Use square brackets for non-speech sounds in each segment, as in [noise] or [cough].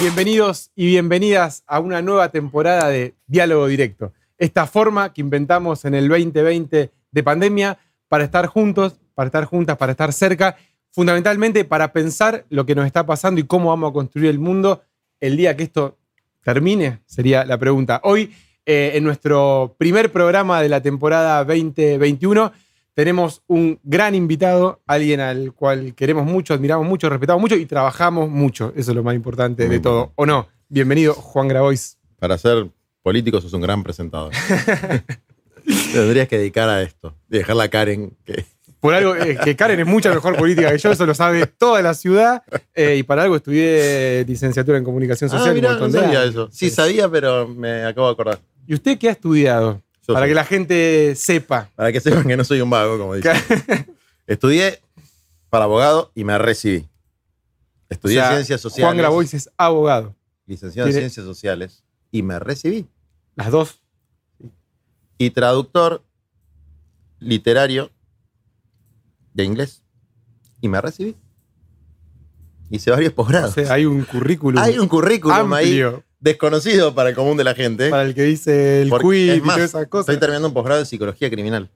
Bienvenidos y bienvenidas a una nueva temporada de Diálogo Directo. Esta forma que inventamos en el 2020 de pandemia para estar juntos, para estar juntas, para estar cerca, fundamentalmente para pensar lo que nos está pasando y cómo vamos a construir el mundo el día que esto termine, sería la pregunta. Hoy, eh, en nuestro primer programa de la temporada 2021, tenemos un gran invitado, alguien al cual queremos mucho, admiramos mucho, respetamos mucho y trabajamos mucho. Eso es lo más importante de todo. ¿O no? Bienvenido, Juan Grabois. Para ser político sos un gran presentador. [laughs] Tendrías que dedicar a esto. Y dejar la Karen que... Por algo, eh, que Karen es mucha mejor política que yo, eso lo sabe toda la ciudad. eh, y para algo estudié licenciatura en comunicación social. Ah, mirá, un no montón de sabía eso. Sí, sabía, pero me acabo de acordar. ¿Y usted qué ha estudiado? Yo para que la gente sepa. Para que sepan que no soy un vago, como dicen. Estudié para abogado y me recibí. Estudié O sea, ciencias sociales. Juan Grabois es abogado. Licenciado en ciencias sociales y me recibí. Las dos. Y traductor literario de inglés y me recibí. Hice varios O posgrados. sea, hay un currículum Hay un currículum ahí desconocido para el común de la gente. para el que dice el quiz y todas esas cosas. Estoy terminando un posgrado de psicología criminal.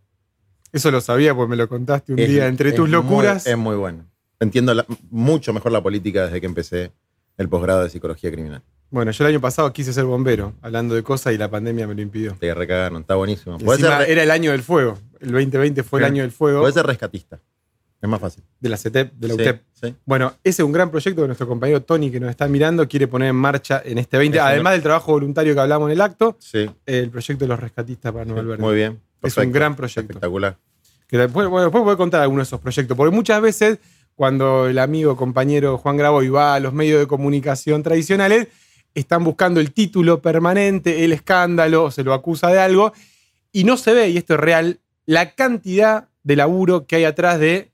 Eso lo sabía porque me lo contaste un Es- día. Entre tus muy- locuras. es muy bueno. Entiendo la- mucho mejor la política desde que empecé el posgrado de psicología criminal. Bueno, yo el año pasado quise ser bombero, hablando de cosas y la pandemia me lo impidió. Te recagaron, está buenísimo. Encima, ser, era el año del fuego. El 2020 fue el año del fuego podés ser rescatista. Es más fácil. de la CETEP, de la Sí, UTEP. sí. Bueno, ese es un gran proyecto que nuestro compañero Tony, que nos está mirando, quiere poner en marcha en este 20. Es un- Además del trabajo voluntario que hablamos en el acto, Sí, el proyecto de los rescatistas para Nuevo Albergue. muy bien. Es un gran proyecto. Espectacular. Que después, bueno, después voy a contar algunos de esos proyectos, porque muchas veces cuando el amigo, compañero Juan Graboy va a los medios de comunicación tradicionales, están buscando el título permanente, el escándalo, se lo acusa de algo, y no se ve, y esto es real, la cantidad de laburo que hay atrás de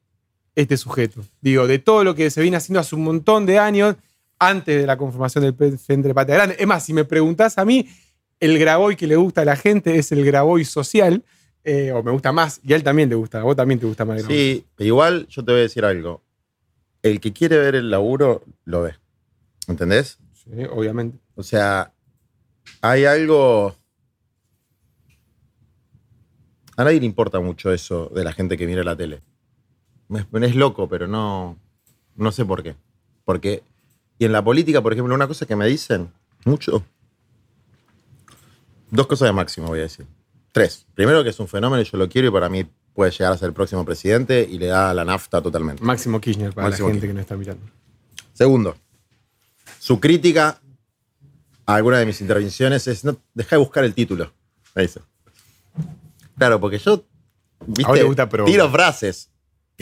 este sujeto. Digo, de todo lo que se viene haciendo hace un montón de años, antes de la conformación del Frente Patria Grande. Es más, si me preguntás a mí, el Graboy que le gusta a la gente es el Graboy social, eh, o me gusta más, y a él también le gusta, a vos también te gusta más. el. Sí, igual yo te voy a decir algo. El que quiere ver el laburo, lo ve. ¿Entendés? Sí, obviamente. O sea, hay algo. A nadie le importa mucho eso de la gente que mira la tele. Me, loco, pero no. No sé por qué. Porque. Y en la política, por ejemplo, una cosa que me dicen mucho. Dos cosas de máximo, voy a decir. Tres. Primero, que es un fenómeno y yo lo quiero y para mí puede llegar a ser el próximo presidente y le da la nafta totalmente. Máximo Kirchner para Máximo la gente Kirchner. que nos está mirando. Segundo, su crítica a alguna de mis intervenciones es, no, deja de buscar el título, me dice. Claro, porque yo, viste, te gusta tiro frases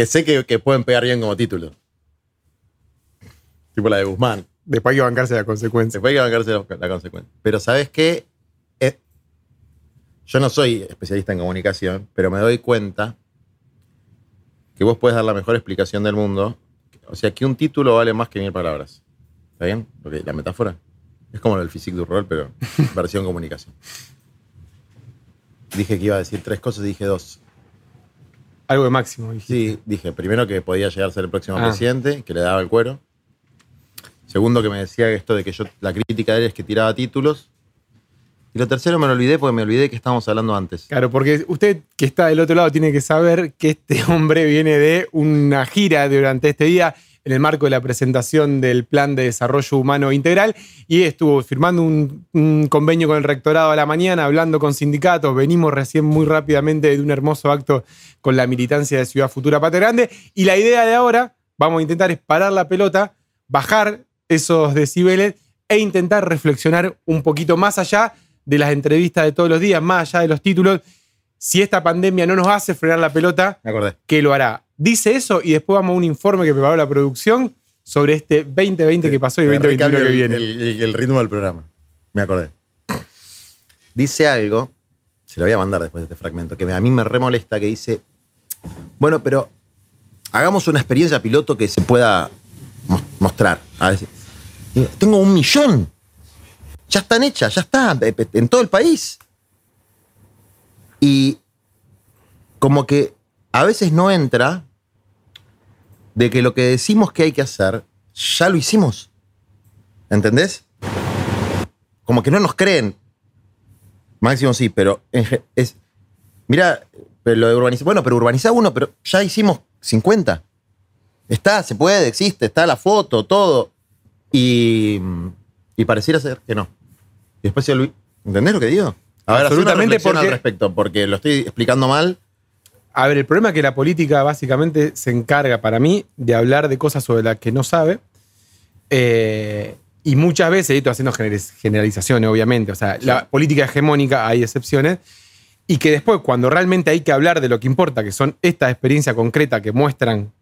que sé que, que pueden pegar bien como título. Tipo la de Guzmán. Después hay que bancarse la consecuencia. Después hay que bancarse la, la consecuencia. Pero ¿sabes qué? Eh, yo no soy especialista en comunicación, pero me doy cuenta que vos puedes dar la mejor explicación del mundo. O sea, que un título vale más que mil palabras. ¿Está bien? Porque la metáfora es como lo del physique du rol, pero versión [laughs] comunicación. Dije que iba a decir tres cosas y dije dos. Algo de Máximo. dijiste. Sí, dije, primero que podía llegar a ser el próximo Ah. presidente, que le daba el cuero. Segundo, que me decía esto de que yo, la crítica de él es que tiraba títulos. Y lo tercero me lo olvidé porque me olvidé que estábamos hablando antes. Claro, porque usted que está del otro lado tiene que saber que este [laughs] hombre viene de una gira durante este día en el marco de la presentación del Plan de Desarrollo Humano Integral y estuvo firmando un, un convenio con el rectorado a la mañana, hablando con sindicatos. Venimos recién muy rápidamente de un hermoso acto con la militancia de Ciudad Futura Patria Grande y la idea de ahora, vamos a intentar es parar la pelota, bajar esos decibeles e intentar reflexionar un poquito más allá de las entrevistas de todos los días, más allá de los títulos. Si esta pandemia no nos hace frenar la pelota, Me. ¿qué lo hará? Dice eso y después vamos a un informe que preparó la producción sobre este 2020 que pasó y el Me 2021 que viene. El, el- el ritmo del programa. Me acordé. Dice algo, se lo voy a mandar después de este fragmento, que a mí me remolesta, que dice, bueno, pero hagamos una experiencia piloto que se pueda mos- mostrar. A ver si- Digo, tengo un millón. ya están hechas, ya está, en todo el país. Y como que a veces no entra de que lo que decimos que hay que hacer, ya lo hicimos. ¿Entendés? Como que no nos creen. Máximo sí, pero es. Mira, pero lo de urbanizar. Bueno, pero urbanizar uno, pero ya hicimos 50. Está, se puede, existe, está la foto, todo. Y, y pareciera ser que no. Y después se olvidó. ¿Entendés lo que digo? A ver, Absolutamente porque, al respecto, porque lo estoy explicando mal. A ver, el problema es que la política básicamente se encarga, para mí, de hablar de cosas sobre las que no sabe. Eh, y muchas veces, y estoy haciendo generalizaciones, obviamente, o sea, la política hegemónica, hay excepciones, y que después, cuando realmente hay que hablar de lo que importa, que son estas experiencias concretas que muestran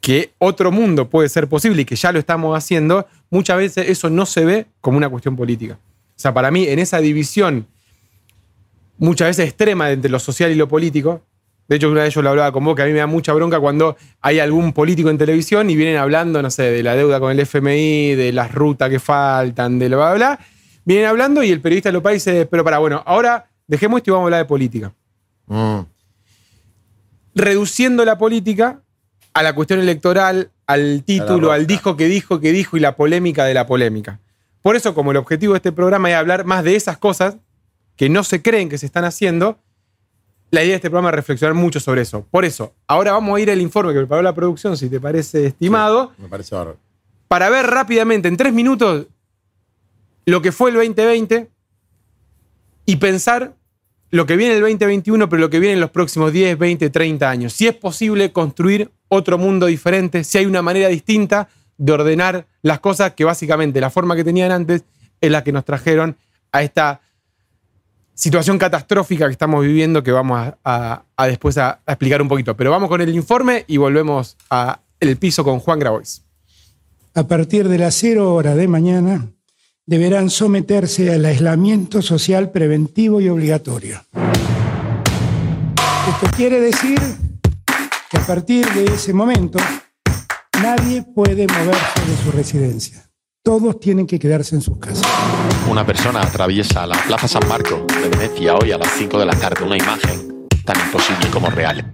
que otro mundo puede ser posible y que ya lo estamos haciendo, muchas veces eso no se ve como una cuestión política. O sea, para mí, en esa división muchas veces extrema entre lo social y lo político, de hecho, una vez yo lo hablaba con vos, que a mí me da mucha bronca cuando hay algún político en televisión y vienen hablando, no sé, de la deuda con el FMI, de las rutas que faltan, de lo bla, bla. Vienen hablando y el periodista lo país dice, pero para, bueno, ahora dejemos esto y vamos a hablar de política. Mm. Reduciendo la política a la cuestión electoral, al título, al dijo que dijo que dijo y la polémica de la polémica. Por eso, como el objetivo de este programa es hablar más de esas cosas que no se creen que se están haciendo, la idea de este programa es reflexionar mucho sobre eso. Por eso, ahora vamos a ir al informe que preparó la producción, si te parece estimado. me parece bárbaro. Para ver rápidamente, en tres minutos, lo que fue el 2020 y pensar lo que viene el 2021, pero lo que viene en los próximos 10, 20, 30 años. Si es posible construir otro mundo diferente, si hay una manera distinta de ordenar las cosas que básicamente la forma que tenían antes es la que nos trajeron a esta situación catastrófica que estamos viviendo que vamos a, después a, explicar un poquito. Pero vamos con el informe y volvemos a el piso con Juan Grabois. A partir de las cero hora de mañana deberán someterse al aislamiento social preventivo y obligatorio. Esto quiere decir que a partir de ese momento nadie puede moverse de su residencia todos tienen que quedarse en sus casas. Una persona atraviesa la Plaza San Marco de Venecia hoy a las 5 de la tarde, una imagen tan imposible como real.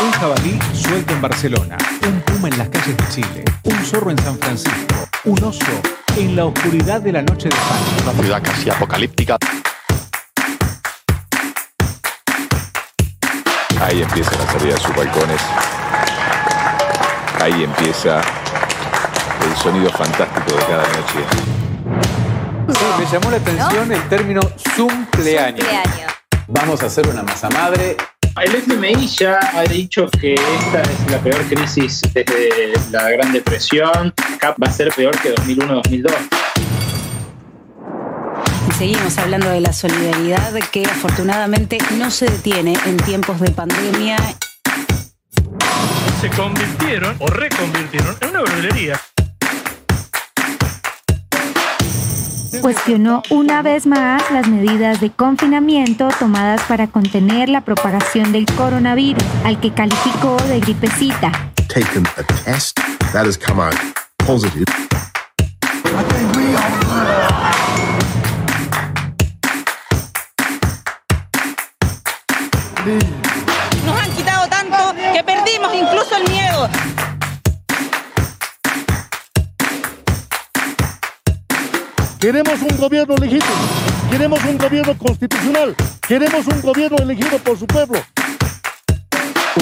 Un jabalí suelto en Barcelona, un puma en las calles de Chile, un zorro en San Francisco, un oso en la oscuridad de la noche de España. Una ciudad casi apocalíptica. Ahí empieza la salida de sus balcones. Ahí empieza el sonido fantástico de cada noche. Sí, me llamó la atención el término cumpleaños. Vamos a hacer una masa madre. El FMI ya ha dicho que esta es la peor crisis desde la Gran Depresión. Acá va a ser peor que 2001-2002. Y seguimos hablando de la solidaridad que afortunadamente no se detiene en tiempos de pandemia. Se convirtieron o reconvirtieron en una verdulería. Cuestionó una vez más las medidas de confinamiento tomadas para contener la propagación del coronavirus, al que calificó de gripecita. Nos han quitado tanto que perdimos incluso el miedo. Queremos un gobierno legítimo, queremos un gobierno constitucional, queremos un gobierno elegido por su pueblo.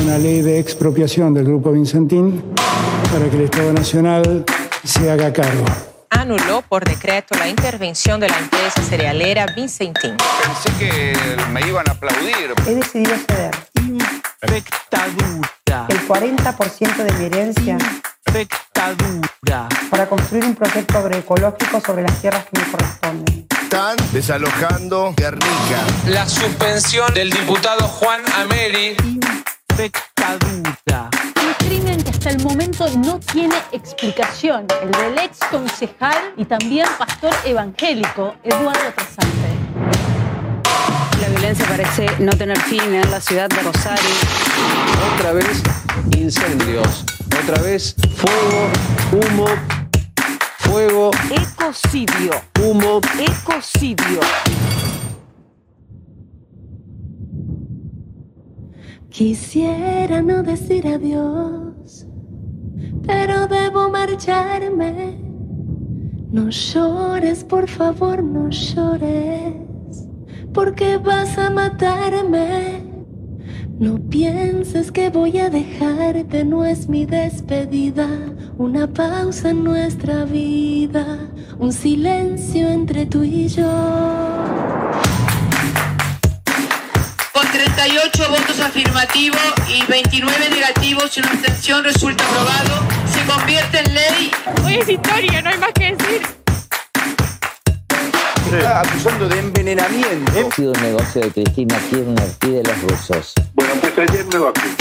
Una ley de expropiación del Grupo Vincentín para que el Estado Nacional se haga cargo. Anuló por decreto la intervención de la empresa cerealera Vincentín. Pensé que me iban a aplaudir. He decidido ceder. Infectadura. El 40% de mi herencia Infectadura. Para construir un proyecto agroecológico sobre las tierras que me corresponden. Están desalojando Guernica. La suspensión del diputado Juan Ameri. Infectadura. Un crimen que hasta el momento no tiene explicación. El del ex concejal y también pastor evangélico Eduardo Trasante. La violencia parece no tener fin en la ciudad de Rosario. Otra vez incendios, otra vez fuego, humo, Fuego. Ecocidio. Humo. Ecocidio. Quisiera no decir adiós, pero debo marcharme. No llores, por favor, no llores, porque vas a matarme. No pienses que voy a dejarte, no es mi despedida. Una pausa en nuestra vida, un silencio entre tú y yo. Con 38 votos afirmativos y 29 negativos y una abstención resulta aprobado. Se convierte en ley. Hoy es historia, no hay más que decir. Está acusando de envenenamiento. Ha sido un negocio de Cristina Kirchner y de los rusos. Bueno, pues ayer me vacuné.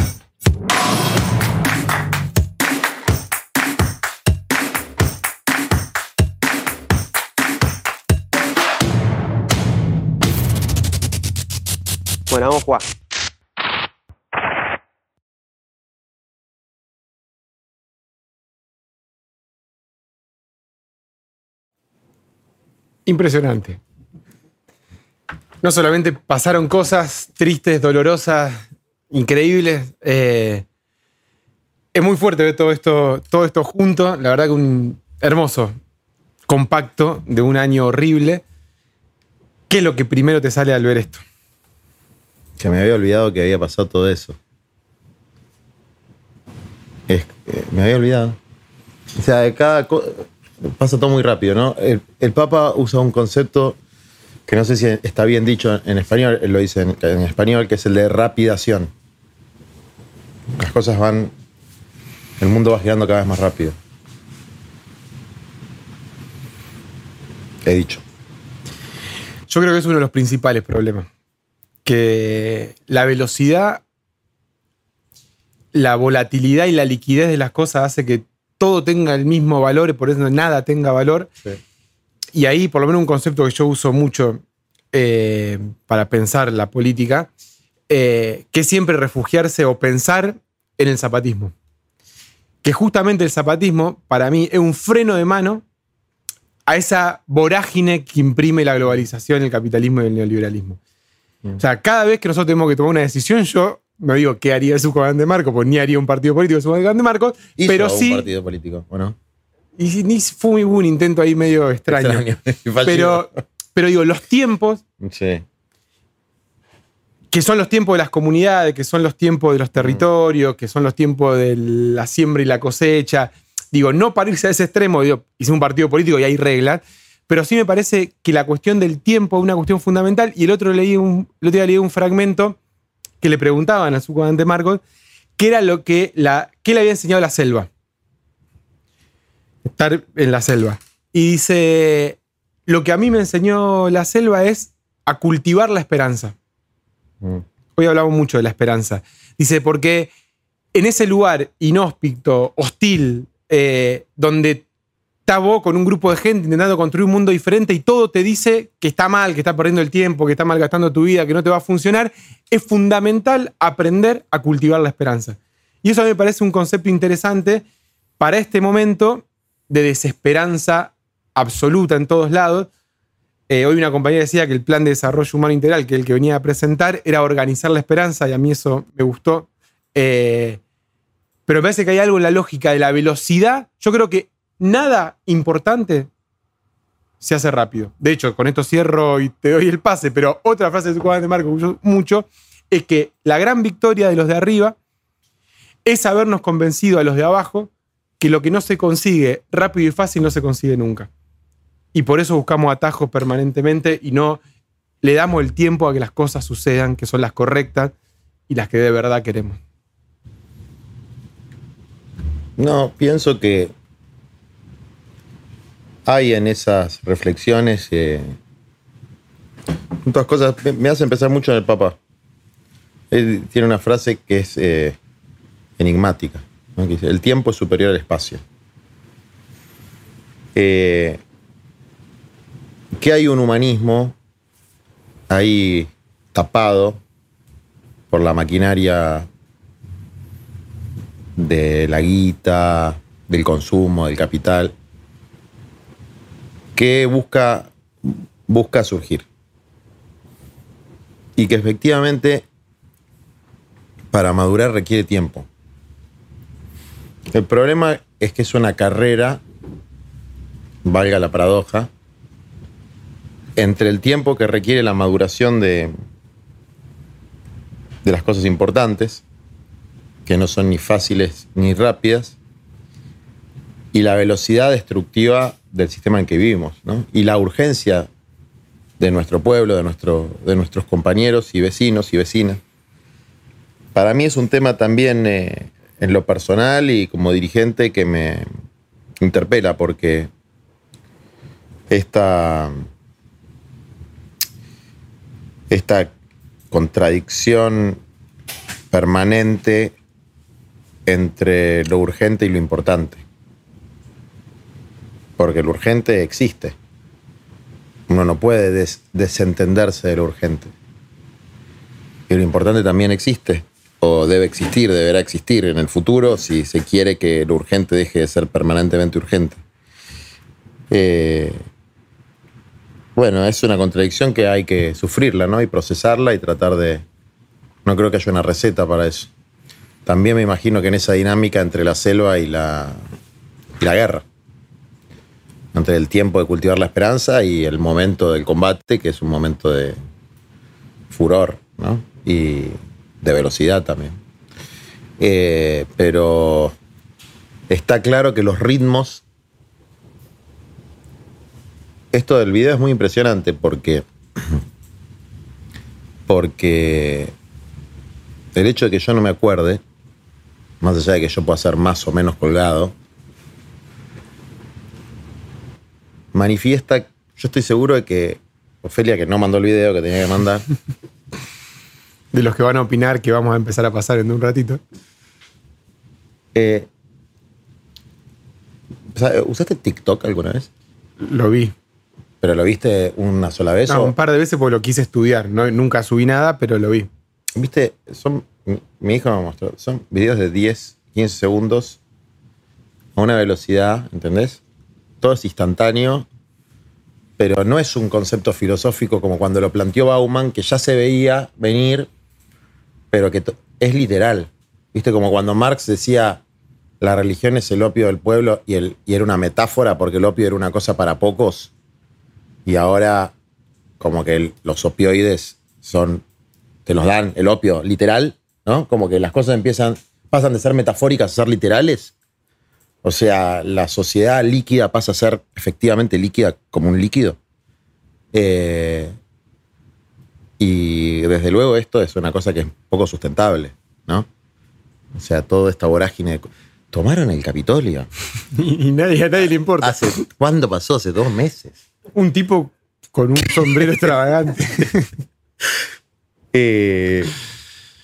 Bueno, vamos a jugar. Impresionante. No solamente pasaron cosas tristes, dolorosas, increíbles. eh, es muy fuerte ver todo esto, todo esto junto. La verdad que un hermoso compacto de un año horrible. ¿Qué es lo que primero te sale al ver esto? Que me había olvidado que había pasado todo eso. Es- eh, me había olvidado. O sea, de cada co- pasa todo muy rápido, ¿no? El, Papa usa un concepto que no sé si está bien dicho en español, lo dice en, en español, que es el de rapidación. Las cosas van. El mundo va girando cada vez más rápido. He dicho. Yo creo que es uno de los principales problemas. Que la velocidad, la volatilidad y la liquidez de las cosas hace que todo tenga el mismo valor y por eso nada tenga valor. Y ahí, por lo menos, un concepto que yo uso mucho eh, para pensar la política, eh, que es siempre refugiarse o pensar en el zapatismo. Que justamente el zapatismo, para mí, es un freno de mano a esa vorágine que imprime la globalización, el capitalismo y el neoliberalismo. O sea, cada vez que nosotros tenemos que tomar una decisión, yo no digo qué haría el Zucco de Marco, pues ni haría un partido político Zucco de Marco, Hizo pero un sí. partido político, ¿o no? Y ni fue un intento ahí medio extraño. Extraño, [laughs] fallido. pero, pero digo, los tiempos, Sí. que son los tiempos de las comunidades, que son los tiempos de los territorios, que son los tiempos de la siembra y la cosecha. Digo, no para irse a ese extremo, digo, hice un partido político y hay reglas, pero sí me parece que la cuestión del tiempo es una cuestión fundamental. Y el otro, leí un, el otro día leí un fragmento que le preguntaban a su comandante Marcos qué era lo que la, qué le había enseñado la selva. Estar en la selva. Y dice, lo que a mí me enseñó la selva es a cultivar la esperanza. Hoy hablamos mucho de la esperanza. Dice, porque en ese lugar inhóspito, hostil, eh, donde estás vos con un grupo de gente intentando construir un mundo diferente y todo te dice que está mal, que estás perdiendo el tiempo, que estás malgastando tu vida, que no te va a funcionar, es fundamental aprender a cultivar la esperanza. Y eso a mí me parece un concepto interesante para este momento de desesperanza absoluta en todos lados. Eh, hoy una compañera decía que el plan de desarrollo humano integral, que el que venía a presentar, era organizar la esperanza, y a mí eso me gustó. Eh, pero me parece que hay algo en la lógica de la velocidad. Yo creo que nada importante se hace rápido. De hecho, con esto cierro y te doy el pase, pero otra frase de su comandante Marco mucho es que la gran victoria de los de arriba es habernos convencido a los de abajo que lo que no se consigue rápido y fácil no se consigue nunca. Y por eso buscamos atajos permanentemente y no le damos el tiempo a que las cosas sucedan, que son las correctas y las que de verdad queremos. No, pienso que hay en esas reflexiones eh, cosas. Me, me hace empezar mucho en el Papa. Él tiene una frase que es eh, enigmática. el tiempo es superior al espacio. Eh, que hay un humanismo ahí tapado por la maquinaria de la guita, del consumo, del capital, que busca, busca surgir. Y que efectivamente para madurar requiere tiempo. El problema es que es una carrera, valga la paradoja, entre el tiempo que requiere la maduración de, de las cosas importantes, que no son ni fáciles ni rápidas, y la velocidad destructiva del sistema en que vivimos, ¿no? y la urgencia de nuestro pueblo, de, de nuestros compañeros y vecinos y vecinas. Para mí es un tema también eh, en lo personal y como dirigente que me interpela porque esta, esta contradicción permanente entre lo urgente y lo importante. Porque lo urgente existe. Uno no puede des- desentenderse de lo urgente. Y lo importante también existe, o debe existir, deberá existir en el futuro si se quiere que lo urgente deje de ser permanentemente urgente. Eh, bueno, es una contradicción que hay que sufrirla, ¿no? Y procesarla y tratar de... No creo que haya una receta para eso. También me imagino que en esa dinámica entre la selva y la guerra, entre el tiempo de cultivar la esperanza y el momento del combate, que es un momento de furor, ¿no? Y de velocidad también. Eh, pero está claro que los ritmos esto del video es muy impresionante porque. Porque. El hecho de que yo no me acuerde, más allá de que yo pueda ser más o menos colgado, manifiesta. Yo estoy seguro de que Ofelia, que no mandó el video que tenía que mandar, [laughs] De los que van a opinar que vamos a empezar a pasar en un ratito. eh, ¿sabe- ¿usaste TikTok alguna vez? Lo vi. ¿Pero lo viste una sola vez? No, o- un par de veces porque lo quise estudiar. No, nunca subí nada, pero lo vi. Viste, son. Mi, mi hijo me mostró. Son videos de 10, 15 segundos a una velocidad, ¿entendés? Todo es instantáneo, pero no es un concepto filosófico como cuando lo planteó Bauman, que ya se veía venir, pero que es literal. Viste, como cuando Marx decía la religión es el opio del pueblo y, era una metáfora porque el opio era una cosa para pocos, y ahora como que los opioides son te los dan el opio literal, ¿no? Como que las cosas empiezan, pasan de ser metafóricas a ser literales. O sea, la sociedad líquida pasa a ser efectivamente líquida como un líquido. Eh, y desde luego esto es una cosa que es poco sustentable, ¿no? O sea, toda esta vorágine. de Tomaron el Capitolio. Y, [laughs] y nadie, a nadie le importa. ¿Hace, ¿Cuándo pasó? Hace dos meses. Un tipo con un sombrero extravagante. [laughs] Eh,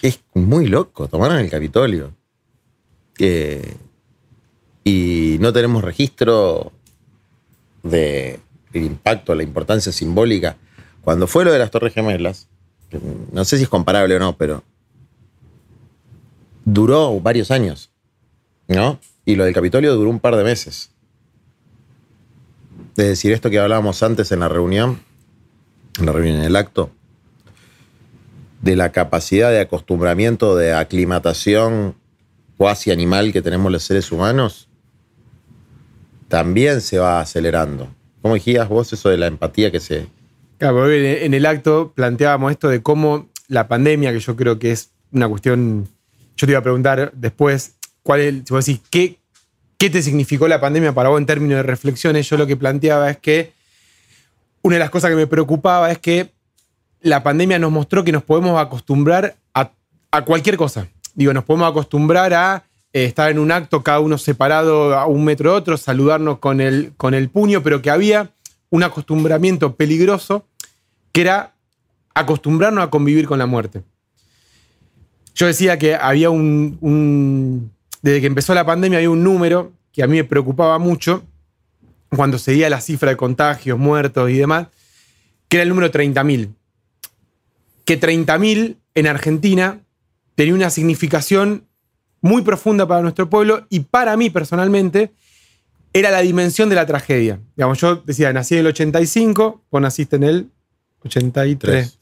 es muy loco, tomaron el Capitolio. Eh, y no tenemos registro del impacto, la importancia simbólica. Cuando fue lo de las Torres Gemelas, no sé si es comparable o no, pero duró varios años, ¿no? Y lo del Capitolio duró un par de meses. Es decir, esto que hablábamos antes en la reunión, en la reunión, en el acto, de la capacidad de acostumbramiento, de aclimatación cuasi animal que tenemos los seres humanos, también se va acelerando. ¿Cómo decías vos eso de la empatía que se... Claro, en el acto planteábamos esto de cómo la pandemia, que yo creo que es una cuestión. Yo te iba a preguntar después, ¿cuál es, si ¿qué, ¿qué te significó la pandemia para vos en términos de reflexiones? Yo lo que planteaba es que una de las cosas que me preocupaba es que la pandemia nos mostró que nos podemos acostumbrar a, a cualquier cosa. Digo, nos podemos acostumbrar a eh, estar en un acto, cada uno separado a un metro de otro, saludarnos con el, con el puño, pero que había un acostumbramiento peligroso que era acostumbrarnos a convivir con la muerte. Yo decía que había un, Desde que empezó la pandemia había un número que a mí me preocupaba mucho cuando seguía la cifra de contagios, muertos y demás, que era el número 30.000. Que 30.000 en Argentina tenía una significación muy profunda para nuestro pueblo y para mí personalmente era la dimensión de la tragedia. Digamos, yo decía, nací en el 85, vos naciste en el 83. Tres.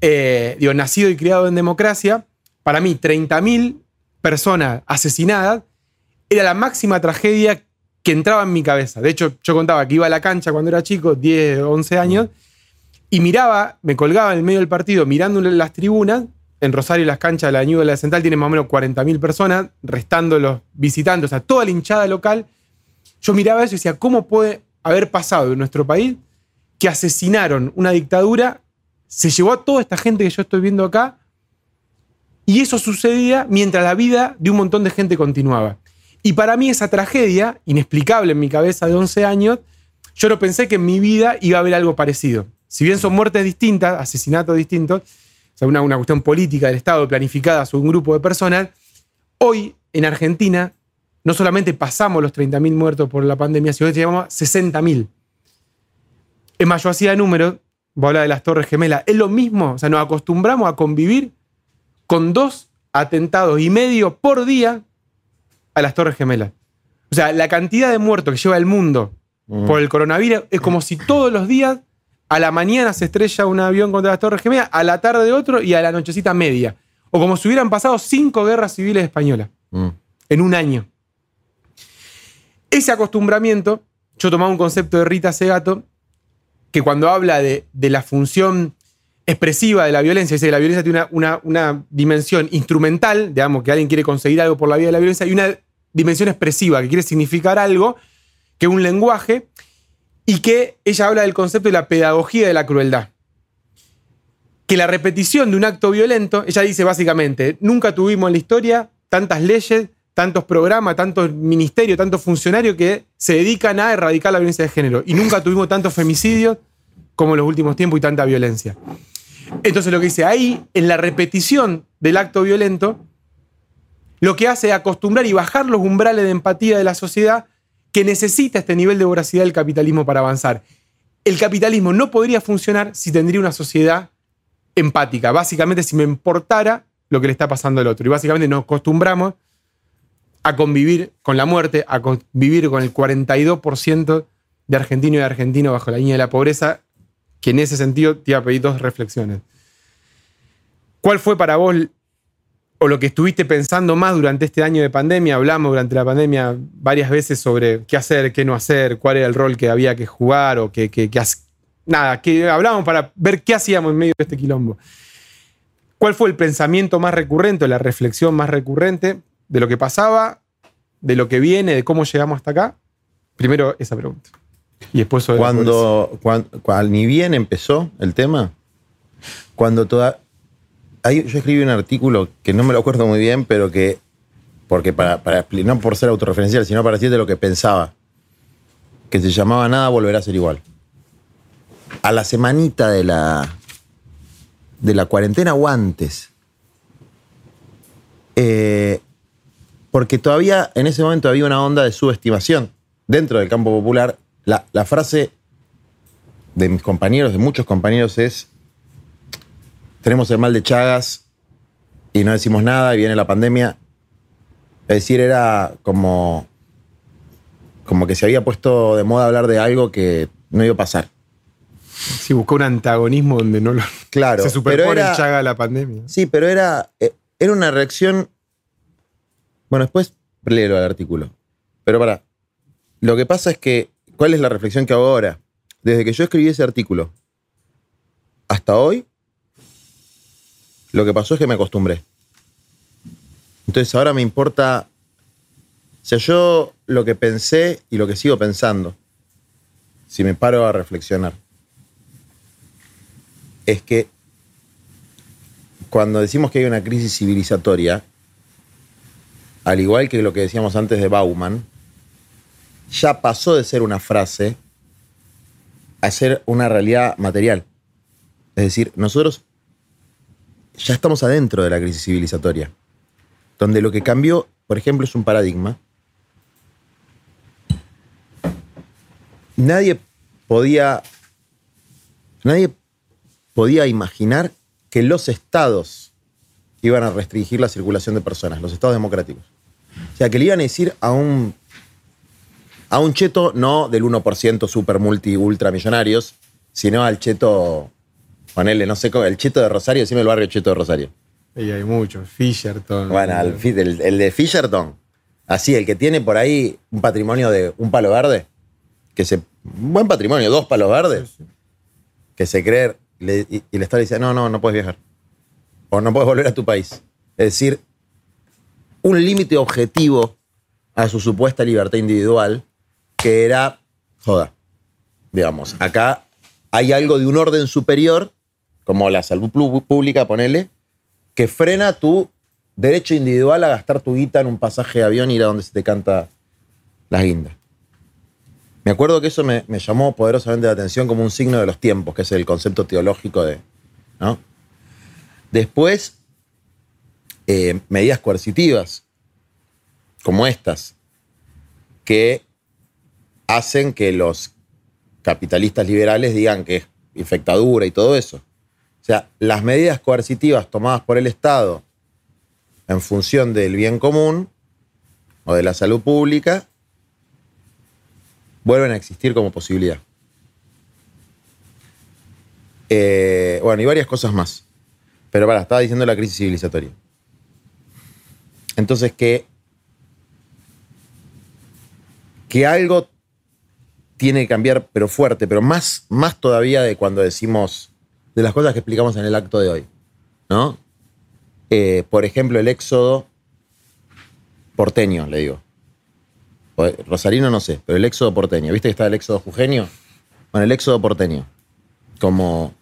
Eh, digo, nacido y criado en democracia, para mí 30.000 personas asesinadas era la máxima tragedia que entraba en mi cabeza. De hecho, yo contaba que iba a la cancha cuando era chico, 10, 11 años, y miraba, me colgaba en el medio del partido mirando las tribunas. En Rosario las canchas de la Ñuble de la Central tienen más o menos 40.000 personas, restando los visitantes, o sea, toda la hinchada local. Yo miraba eso y decía, ¿cómo puede haber pasado en nuestro país que asesinaron una dictadura, se llevó a toda esta gente que yo estoy viendo acá, y eso sucedía mientras la vida de un montón de gente continuaba. Y para mí esa tragedia, inexplicable en mi cabeza de 11 años, yo no pensé que en mi vida iba a haber algo parecido. Si bien son muertes distintas, asesinatos distintos, sea, una, una cuestión política del Estado planificada sobre un grupo de personas, hoy en Argentina no solamente pasamos los 30.000 muertos por la pandemia, sino que llegamos a 60.000. Es más, yo hacía números, voy a hablar de las Torres Gemelas, es lo mismo, o sea, nos acostumbramos a convivir con dos atentados y medio por día a las Torres Gemelas. O sea, la cantidad de muertos que lleva el mundo por el coronavirus es como si todos los días a la mañana se estrella un avión contra las Torres Gemelas, a la tarde otro y a la nochecita media. O como si hubieran pasado cinco guerras civiles españolas Mm. en un año. Ese acostumbramiento, yo tomaba un concepto de Rita Segato, que cuando habla de, de la función expresiva de la violencia, dice que la violencia tiene una, una- una dimensión instrumental, digamos, que alguien quiere conseguir algo por la vía de la violencia, y una dimensión expresiva, que quiere significar algo, que es un lenguaje, y que ella habla del concepto de la pedagogía de la crueldad. Que la repetición de un acto violento, ella dice básicamente, nunca tuvimos en la historia tantas leyes, tantos programas, tantos ministerios, tantos funcionarios que se dedican a erradicar la violencia de género. Y nunca tuvimos tantos femicidios como en los últimos tiempos y tanta violencia. Entonces lo que dice ahí, en la repetición del acto violento, lo que hace es acostumbrar y bajar los umbrales de empatía de la sociedad que necesita este nivel de voracidad del capitalismo para avanzar. El capitalismo no podría funcionar si tendría una sociedad empática. Básicamente, si me importara lo que le está pasando al otro. Y básicamente nos acostumbramos a convivir con la muerte, a convivir con el 42% de argentinos y de argentinos bajo la línea de la pobreza, que en ese sentido te iba a pedir dos reflexiones. ¿Cuál fue para vos o lo que estuviste pensando más durante este año de pandemia? Hablamos durante la pandemia varias veces sobre qué hacer, qué no hacer, cuál era el rol que había que jugar o que, que, nada, que hablábamos para ver qué hacíamos en medio de este quilombo. ¿Cuál fue el pensamiento más recurrente, la reflexión más recurrente de lo que pasaba, de lo que viene, de cómo llegamos hasta acá? Primero esa pregunta. Y después sobre Cuando, cuando, cuando ni bien empezó el tema, cuando toda. Ahí yo escribí un artículo que no me lo acuerdo muy bien, pero que. Porque para, para no por ser autorreferencial, sino para decirte lo que pensaba. Que se llamaba Nada volverá a ser igual. A la semanita de la. de la cuarentena o antes. Eh, porque todavía en ese momento había una onda de subestimación dentro del campo popular. La, la frase de mis compañeros, de muchos compañeros, es: Tenemos el mal de Chagas y no decimos nada y viene la pandemia. Es decir, era como, como que se había puesto de moda hablar de algo que no iba a pasar. Sí, buscó un antagonismo donde no lo. Claro, se superpone era- el chaga a la pandemia. Sí, pero era, eh, era una reacción. Bueno, después léelo el artículo. Pero para. Lo que pasa es que. ¿Cuál es la reflexión que hago ahora? Desde que yo escribí ese artículo hasta hoy, lo que pasó es que me acostumbré. Entonces ahora me importa. O sea, yo lo que pensé y lo que sigo pensando, si me paro a reflexionar, es que cuando decimos que hay una crisis civilizatoria, al igual que lo que decíamos antes de Bauman, ya pasó de ser una frase a ser una realidad material. Es decir, nosotros ya estamos adentro de la crisis civilizatoria, donde lo que cambió, por ejemplo, es un paradigma. Nadie podía, nadie podía imaginar que los estados iban a restringir la circulación de personas, los estados democráticos. O sea, que le iban a decir a un A un cheto no del 1% super multi ultra millonarios, sino al cheto, ponele, no sé, cómo, el cheto de Rosario, decime el barrio cheto de Rosario. Y hay muchos, Fisherton. Bueno, el, el de Fisherton, así, el que tiene por ahí un patrimonio de un palo verde, que se, un buen patrimonio, dos palos verdes, que se cree, le- y, y el Estado le dice, no, no, no puedes viajar. O no puedes volver a tu país. Es decir, un límite objetivo a su supuesta libertad individual, que era, joda, digamos, acá hay algo de un orden superior, como la salud pública, ponele, que frena tu derecho individual a gastar tu guita en un pasaje de avión y ir a donde se te canta las guindas. Me acuerdo que eso me, me llamó poderosamente la atención como un signo de los tiempos, que es el concepto teológico de. ¿no? Después, eh, medidas coercitivas, como estas, que hacen que los capitalistas liberales digan que es infectadura y todo eso. Sea, las medidas coercitivas tomadas por el Estado en función del bien común o de la salud pública vuelven a existir como posibilidad. Eh, bueno, y varias cosas más. Pero para, estaba diciendo la crisis civilizatoria. Entonces, que, que algo tiene que cambiar, pero fuerte, pero más, más todavía de cuando decimos, de las cosas que explicamos en el acto de hoy. ¿No? Eh, por ejemplo, el éxodo porteño, le digo. Eh, Rosarino no sé, pero el éxodo porteño. ¿Viste que está el éxodo jujeño? Bueno, el éxodo porteño. Como,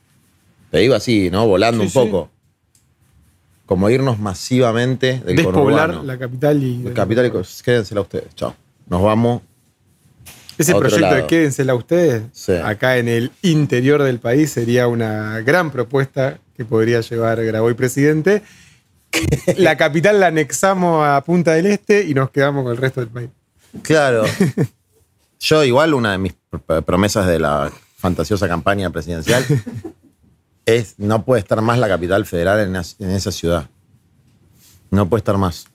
te digo así, ¿no? Volando Sí, un sí. poco. Como irnos masivamente del Despoblar conurbano. la capital y. El capital y quédensela ustedes. Chao. Nos vamos. Ese proyecto de lado. quédensela ustedes, Sí. acá en el interior del país, sería una gran propuesta que podría llevar Graboy presidente. [laughs] La capital la anexamos a Punta del Este y nos quedamos con el resto del país. Claro. [laughs] Yo, igual, una de mis pr- promesas de la fantasiosa campaña presidencial [laughs] es no puede estar más la capital federal en, esa ciudad. No puede estar más.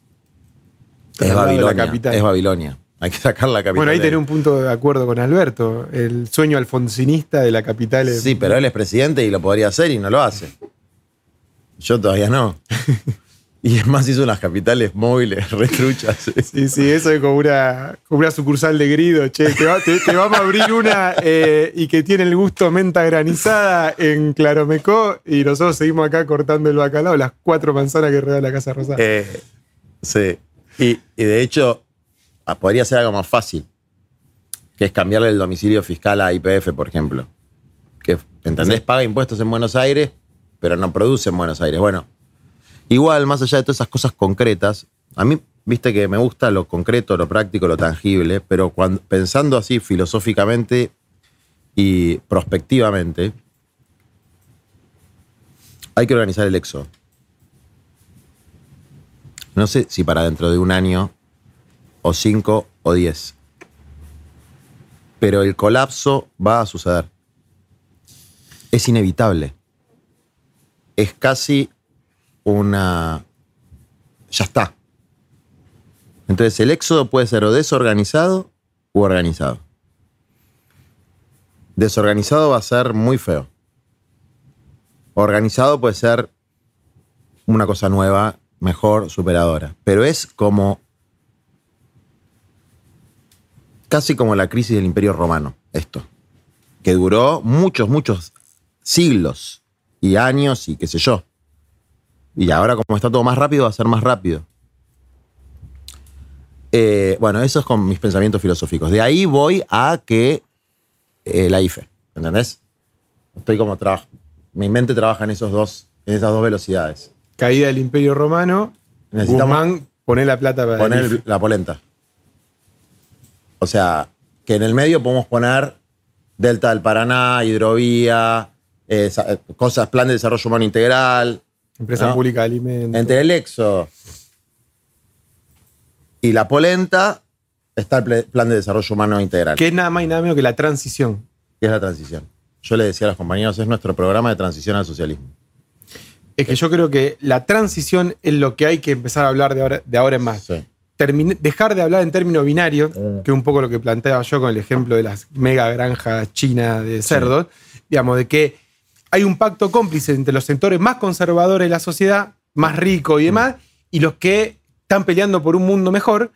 De Babilonia. Es Babilonia. Hay que sacar la capital. Bueno, ahí tenés un punto de acuerdo con Alberto. El sueño alfonsinista de la capital es. Sí, pero él es presidente y lo podría hacer y no lo hace. Yo todavía no. [laughs] Y es más, hizo unas capitales móviles, [laughs] retruchas. Sí, sí, eso es como una, como una sucursal de grido, che. Te, va- te- te vamos a abrir una eh, y que tiene el gusto menta granizada en Claromecó y nosotros seguimos acá cortando el bacalao, las cuatro manzanas que rodea la Casa Rosada. Eh, sí. Y, y de hecho, podría ser algo más fácil, que es cambiarle el domicilio fiscal a IPF, por ejemplo. Que, ¿entendés? Paga impuestos en Buenos Aires, pero no produce en Buenos Aires. Bueno, igual, más allá de todas esas cosas concretas, a mí, viste que me gusta lo concreto, lo práctico, lo tangible, pero cuando, pensando así filosóficamente y prospectivamente, hay que organizar el éxodo. No sé si para dentro de un año, o cinco, o diez. Pero el colapso va a suceder. Es inevitable. Es casi una... Ya está. Entonces el éxodo puede ser o desorganizado u organizado. Desorganizado va a ser muy feo. Organizado puede ser una cosa nueva, mejor, superadora. Pero es como. Casi como la crisis del Imperio Romano, esto. Que duró muchos, muchos siglos y años y qué sé yo. Y ahora, como está todo más rápido, va a ser más rápido. Eh, bueno, eso es con mis pensamientos filosóficos. De ahí voy a que eh, la IFE, ¿entendés? Estoy como trabajo. Mi mente trabaja en esos dos, en esas dos velocidades. Caída del Imperio Romano, Necesitamos- Guzmán, poné la plata para poner la polenta. O sea, que en el medio podemos poner Delta del Paraná, hidrovía, eh, sa- cosas, plan de desarrollo humano integral. Empresa ¿no? Pública de Alimentos. Entre el EXO y la polenta está el plan de desarrollo humano integral. Que es nada más y nada menos que la transición. ¿Qué es la transición? Yo le decía a los compañeros, es nuestro programa de transición al socialismo. Es que yo creo que la transición es lo que hay que empezar a hablar de ahora, de ahora en más. termin- dejar de hablar en términos binarios, que es un poco lo que planteaba yo con el ejemplo de las mega granjas chinas de cerdos, digamos, de que hay un pacto cómplice entre los sectores más conservadores de la sociedad, más ricos y demás, y los que están peleando por un mundo mejor,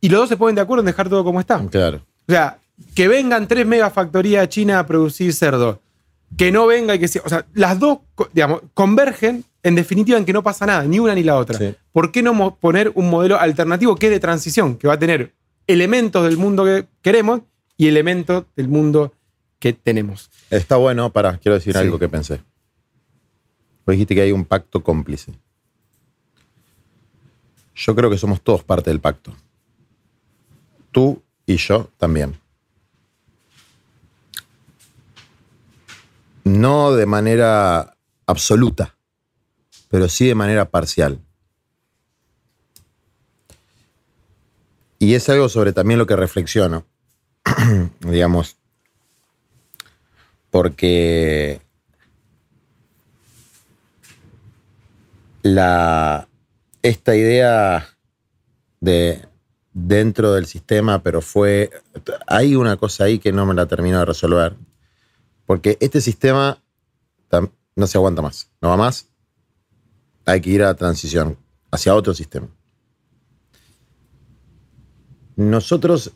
y los dos se ponen de acuerdo en dejar todo como está. Claro. O sea, que vengan tres megafactorías chinas a producir cerdo, que no venga y que sea. O sea, las dos, digamos, convergen en definitiva en que no pasa nada, ni una ni la otra. ¿Por qué no poner un modelo alternativo que es de transición, que va a tener elementos del mundo que queremos y elementos del mundo que tenemos? Está bueno, para, quiero decir Sí. algo que pensé. Vos dijiste que hay un pacto cómplice. Yo creo que somos todos parte del pacto. Tú y yo también. No de manera absoluta, pero sí de manera parcial. Y es algo sobre también lo que reflexiono, [clears throat] digamos, porque la, esta idea de dentro del sistema, pero fue, hay una cosa ahí que no me la termino de resolver, porque este sistema no se aguanta más, no va más, hay que ir a la transición hacia otro sistema. Nosotros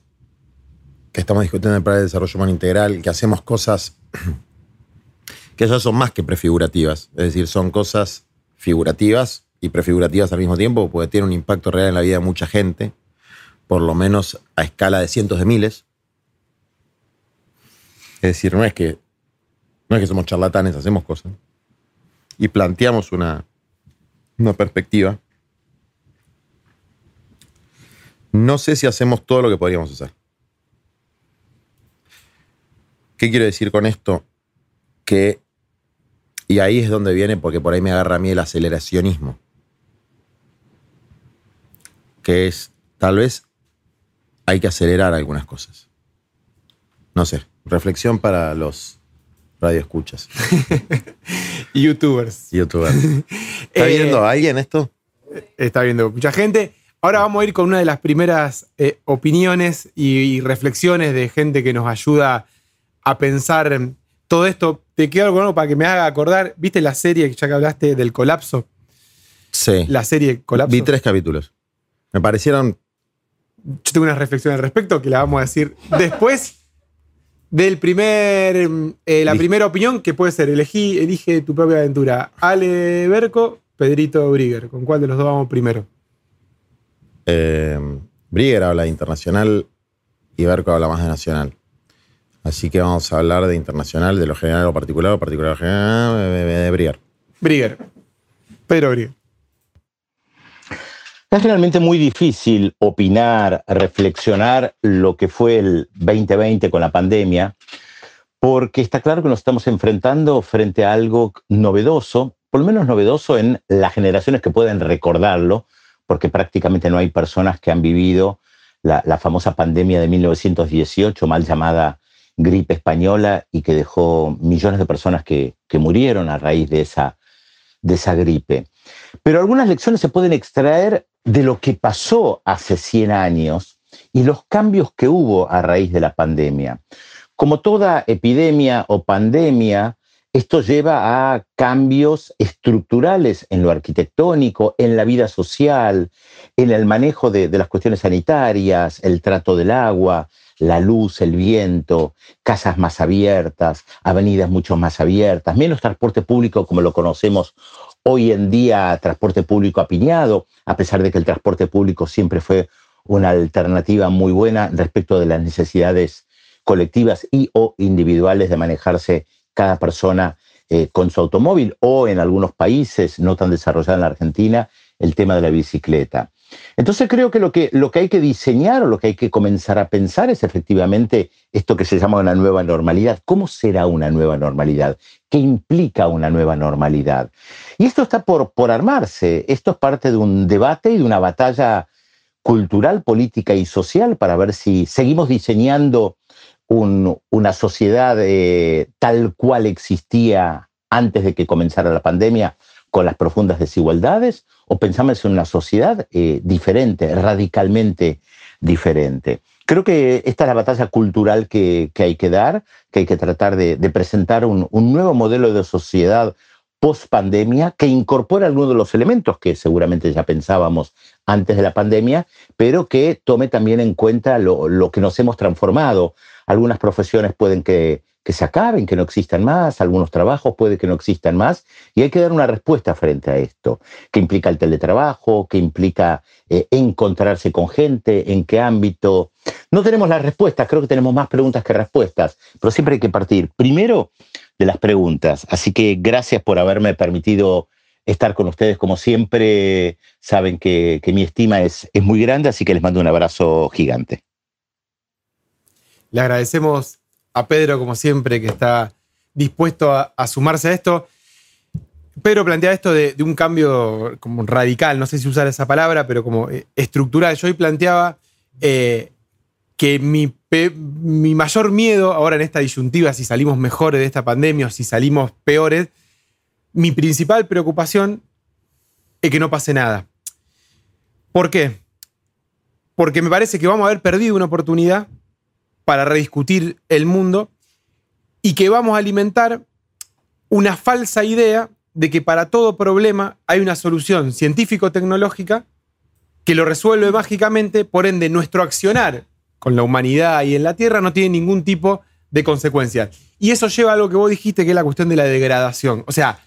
que estamos discutiendo el plan de desarrollo humano integral, que hacemos cosas [clears throat] que ya son más que prefigurativas, es decir, son cosas figurativas y prefigurativas al mismo tiempo, porque tienen un impacto real en la vida de mucha gente, por lo menos a escala de cientos de miles. Es decir, no es que, no es que somos charlatanes, hacemos cosas. Y planteamos una, una perspectiva. No sé si hacemos todo lo que podríamos hacer. ¿Qué quiero decir con esto? Que, y ahí es donde viene, porque por ahí me agarra a mí el aceleracionismo, que es, tal vez hay que acelerar algunas cosas. No sé, reflexión para los radioescuchas. [laughs] Youtubers. Youtubers. [laughs] ¿Está Eh, viendo alguien esto? Está viendo mucha gente. Ahora vamos a ir con una de las primeras eh, opiniones y, y reflexiones de gente que nos ayuda a pensar en todo esto. Te quedo algo nuevo para que me haga acordar. ¿Viste la serie, ya que hablaste del colapso? Sí. La serie Colapso. Vi tres capítulos. Me parecieron Yo tengo una reflexión al respecto que la vamos a decir después del primer, eh, la primera opinión que puede ser elegí, elige tu propia aventura. Ale Berco, Pedrito Brigger. ¿Con cuál de los dos vamos primero? Eh, Brigger habla de internacional y Berco habla más de nacional. Así que vamos a hablar de internacional, de lo general lo particular, lo particular general, de, de- de Brigger. Brigger. Pedro Brigger. Es realmente muy difícil opinar, reflexionar lo que fue el 2020 con la pandemia, porque está claro que nos estamos enfrentando frente a algo novedoso, por lo menos novedoso en las generaciones que pueden recordarlo, porque prácticamente no hay personas que han vivido la, famosa pandemia de 1918, mal llamada gripe española, y que dejó millones de personas que, murieron a raíz de esa gripe. Pero algunas lecciones se pueden extraer de lo que pasó hace 100 años y los cambios que hubo a raíz de la pandemia. Como toda epidemia o pandemia, esto lleva a cambios estructurales en lo arquitectónico, en la vida social, en el manejo de, de las cuestiones sanitarias, el trato del agua, la luz, el viento, casas más abiertas, avenidas mucho más abiertas, menos transporte público como lo conocemos hoy en día, transporte público apiñado, a pesar de que el transporte público siempre fue una alternativa muy buena respecto de las necesidades colectivas y o individuales de manejarse cada persona eh, con su automóvil o en algunos países no tan desarrollados en la Argentina, el tema de la bicicleta. Entonces creo que lo, que lo que hay que diseñar o lo que hay que comenzar a pensar es efectivamente esto que se llama una nueva normalidad. ¿Cómo será una nueva normalidad? ¿Qué implica una nueva normalidad? Y esto está por, por armarse. Esto es parte de un debate y de una batalla cultural, política y social para ver si seguimos diseñando un- una sociedad eh, tal cual existía antes de que comenzara la pandemia, con las profundas desigualdades o pensamos en una sociedad eh, diferente, radicalmente diferente. Creo que esta es la batalla cultural que, que hay que dar, que hay que tratar de, presentar un, un, nuevo modelo de sociedad post pandemia que incorpore algunos de los elementos que seguramente ya pensábamos antes de la pandemia, pero que tome también en cuenta lo, lo que nos hemos transformado. Algunas profesiones pueden que, que se acaben, que no existan más, algunos trabajos puede que no existan más, y hay que dar una respuesta frente a esto, que implica el teletrabajo, que implica eh, encontrarse con gente, en qué ámbito. No tenemos las respuestas, creo que tenemos más preguntas que respuestas, pero siempre hay que partir primero de las preguntas. Así que gracias por haberme permitido estar con ustedes como siempre. Saben que, que mi estima es, es muy grande, así que les mando un abrazo gigante. Le agradecemos a Pedro, como siempre, que está dispuesto a, sumarse a esto. Pedro plantea esto de, de, un cambio como radical, no sé si usar esa palabra, pero como eh, estructural. Yo hoy planteaba eh, que mi, mi, mayor miedo ahora en esta disyuntiva, si salimos mejores de esta pandemia o si salimos peores, mi principal preocupación es que no pase nada. ¿Por qué? Porque me parece que vamos a haber perdido una oportunidad para rediscutir el mundo y que vamos a alimentar una falsa idea de que para todo problema hay una solución científico-tecnológica que lo resuelve mágicamente, por ende nuestro accionar con la humanidad y en la Tierra no tiene ningún tipo de consecuencia. Y eso lleva a algo que vos dijiste, que es la cuestión de la degradación. O sea,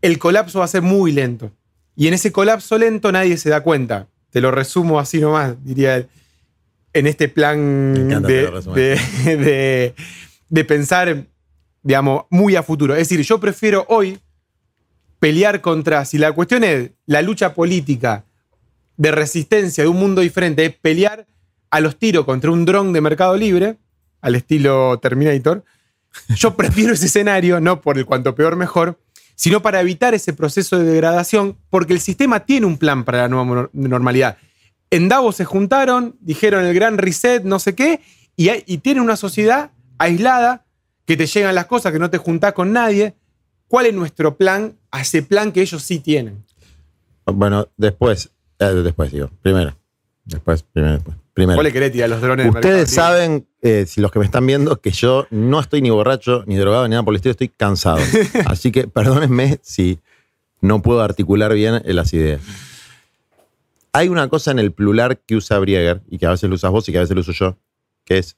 el colapso va a ser muy lento. Y en ese colapso lento nadie se da cuenta. Te lo resumo así nomás, diría él en este plan de, de, de, de, pensar, digamos, muy a futuro. Es decir, yo prefiero hoy pelear contra, si la cuestión es la lucha política de resistencia de un mundo diferente, es pelear a los tiros contra un dron de mercado libre, al estilo Terminator, yo [laughs] prefiero ese escenario, no por el cuanto peor mejor, sino para evitar ese proceso de degradación, porque el sistema tiene un plan para la nueva normalidad en Davos se juntaron, dijeron el gran reset, no sé qué, y, y tienen una sociedad aislada, que te llegan las cosas, que no te juntás con nadie. ¿Cuál es nuestro plan a ese plan que ellos sí tienen? Bueno, después, eh, después digo, primero. Después, primero, después. Primero. ¿Cuál le tirar los drones Ustedes saben, eh, si los que me están viendo, que yo no estoy ni borracho, ni drogado, ni nada por el estilo, estoy cansado. [laughs] Así que perdónenme si no puedo articular bien las ideas. Hay una cosa en el plural que usa Brieger, y que a veces lo usas vos y que a veces lo uso yo, que es,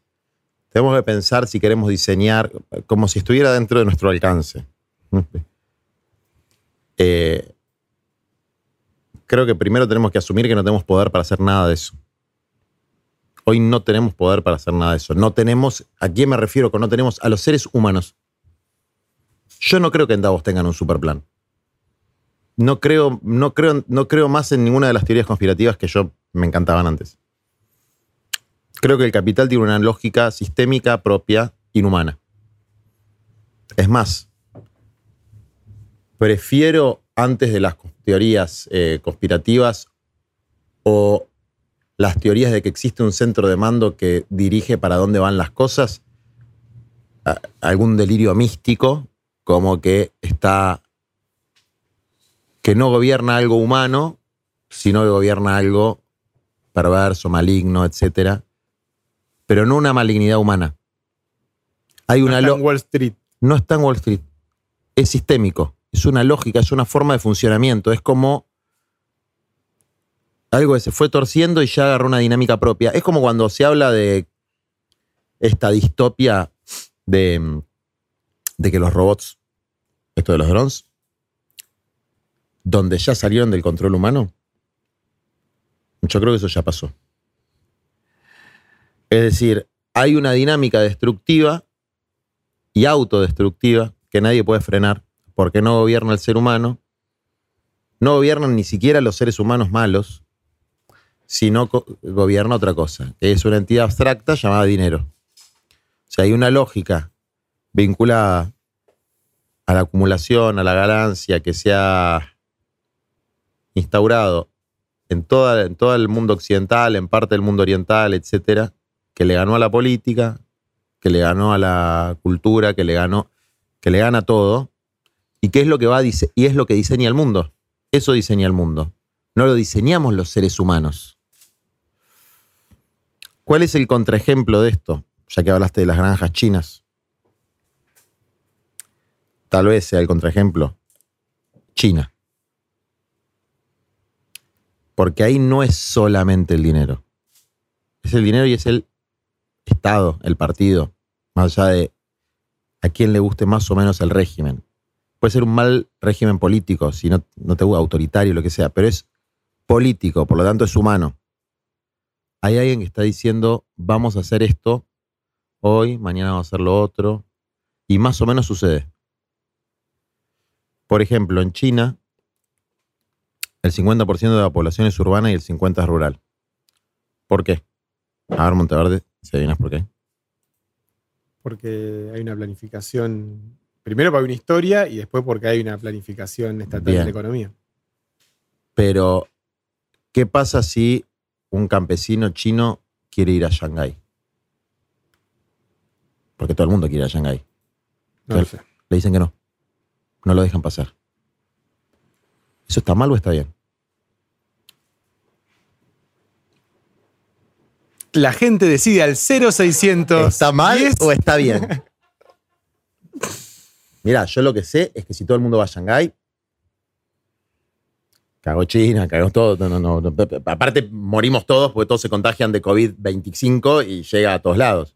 tenemos que pensar si queremos diseñar como si estuviera dentro de nuestro alcance. [laughs] Eh, creo que primero tenemos que asumir que no tenemos poder para hacer nada de eso. Hoy no tenemos poder para hacer nada de eso. No tenemos, ¿a quién me refiero con no tenemos? A los seres humanos. Yo no creo que en Davos tengan un super plan no creo, no, creo, no creo más en ninguna de las teorías conspirativas que yo me encantaban antes. Creo que el capital tiene una lógica sistémica propia, inhumana. Es más, prefiero antes de las teorías eh, conspirativas o las teorías de que existe un centro de mando que dirige para dónde van las cosas, algún delirio místico, como que está que no gobierna algo humano, sino que gobierna algo perverso, maligno, etc. Pero no una malignidad humana. Hay no una está en Wall Street. No está en Wall Street. Es sistémico. Es una lógica, es una forma de funcionamiento. Es como algo que se fue torciendo y ya agarró una dinámica propia. Es como cuando se habla de esta distopia de, de que los robots, esto de los drones, donde ya salieron del control humano? Yo creo que eso ya pasó. Es decir, hay una dinámica destructiva y autodestructiva que nadie puede frenar porque no gobierna el ser humano, no gobiernan ni siquiera los seres humanos malos, sino gobierna otra cosa, que es una entidad abstracta llamada dinero. O sea, hay una lógica vinculada a la acumulación, a la ganancia, que sea instaurado en, toda, en todo el mundo occidental, en parte del mundo oriental, etcétera, que le ganó a la política, que le ganó a la cultura, que le ganó, que le gana todo, ¿Y qué es lo que va a y es lo que diseña el mundo? Eso diseña el mundo. No lo diseñamos los seres humanos. ¿Cuál es el contraejemplo de esto? Ya que hablaste de las granjas chinas. Tal vez sea el contraejemplo. China. Porque ahí no es solamente el dinero. Es el dinero y es el Estado, el partido, más allá de a quién le guste más o menos el régimen. Puede ser un mal régimen político, si no, no te gusta, autoritario, lo que sea, pero es político, por lo tanto es humano. Hay alguien que está diciendo, vamos a hacer esto hoy, mañana vamos a hacer lo otro, y más o menos sucede. Por ejemplo, en China, el 50% de la población es urbana y el 50% es rural. ¿Por qué? A ver, Monteverde, si adivinas por qué. Porque hay una planificación. Primero porque hay una historia y después porque hay una planificación estatal de Bien. la economía. Pero, ¿qué pasa si un campesino chino quiere ir a Shanghái? Porque todo el mundo quiere ir a Shanghái. No. Le dicen que no. No lo dejan pasar. ¿Eso está mal o está bien? La gente decide al 0600. ¿Está mal 10. o está bien? Mira, yo lo que sé es que si todo el mundo va a Shanghái, cagó China, cagó todo. No, no, no. Aparte, morimos todos porque todos se contagian de COVID-25 y llega a todos lados.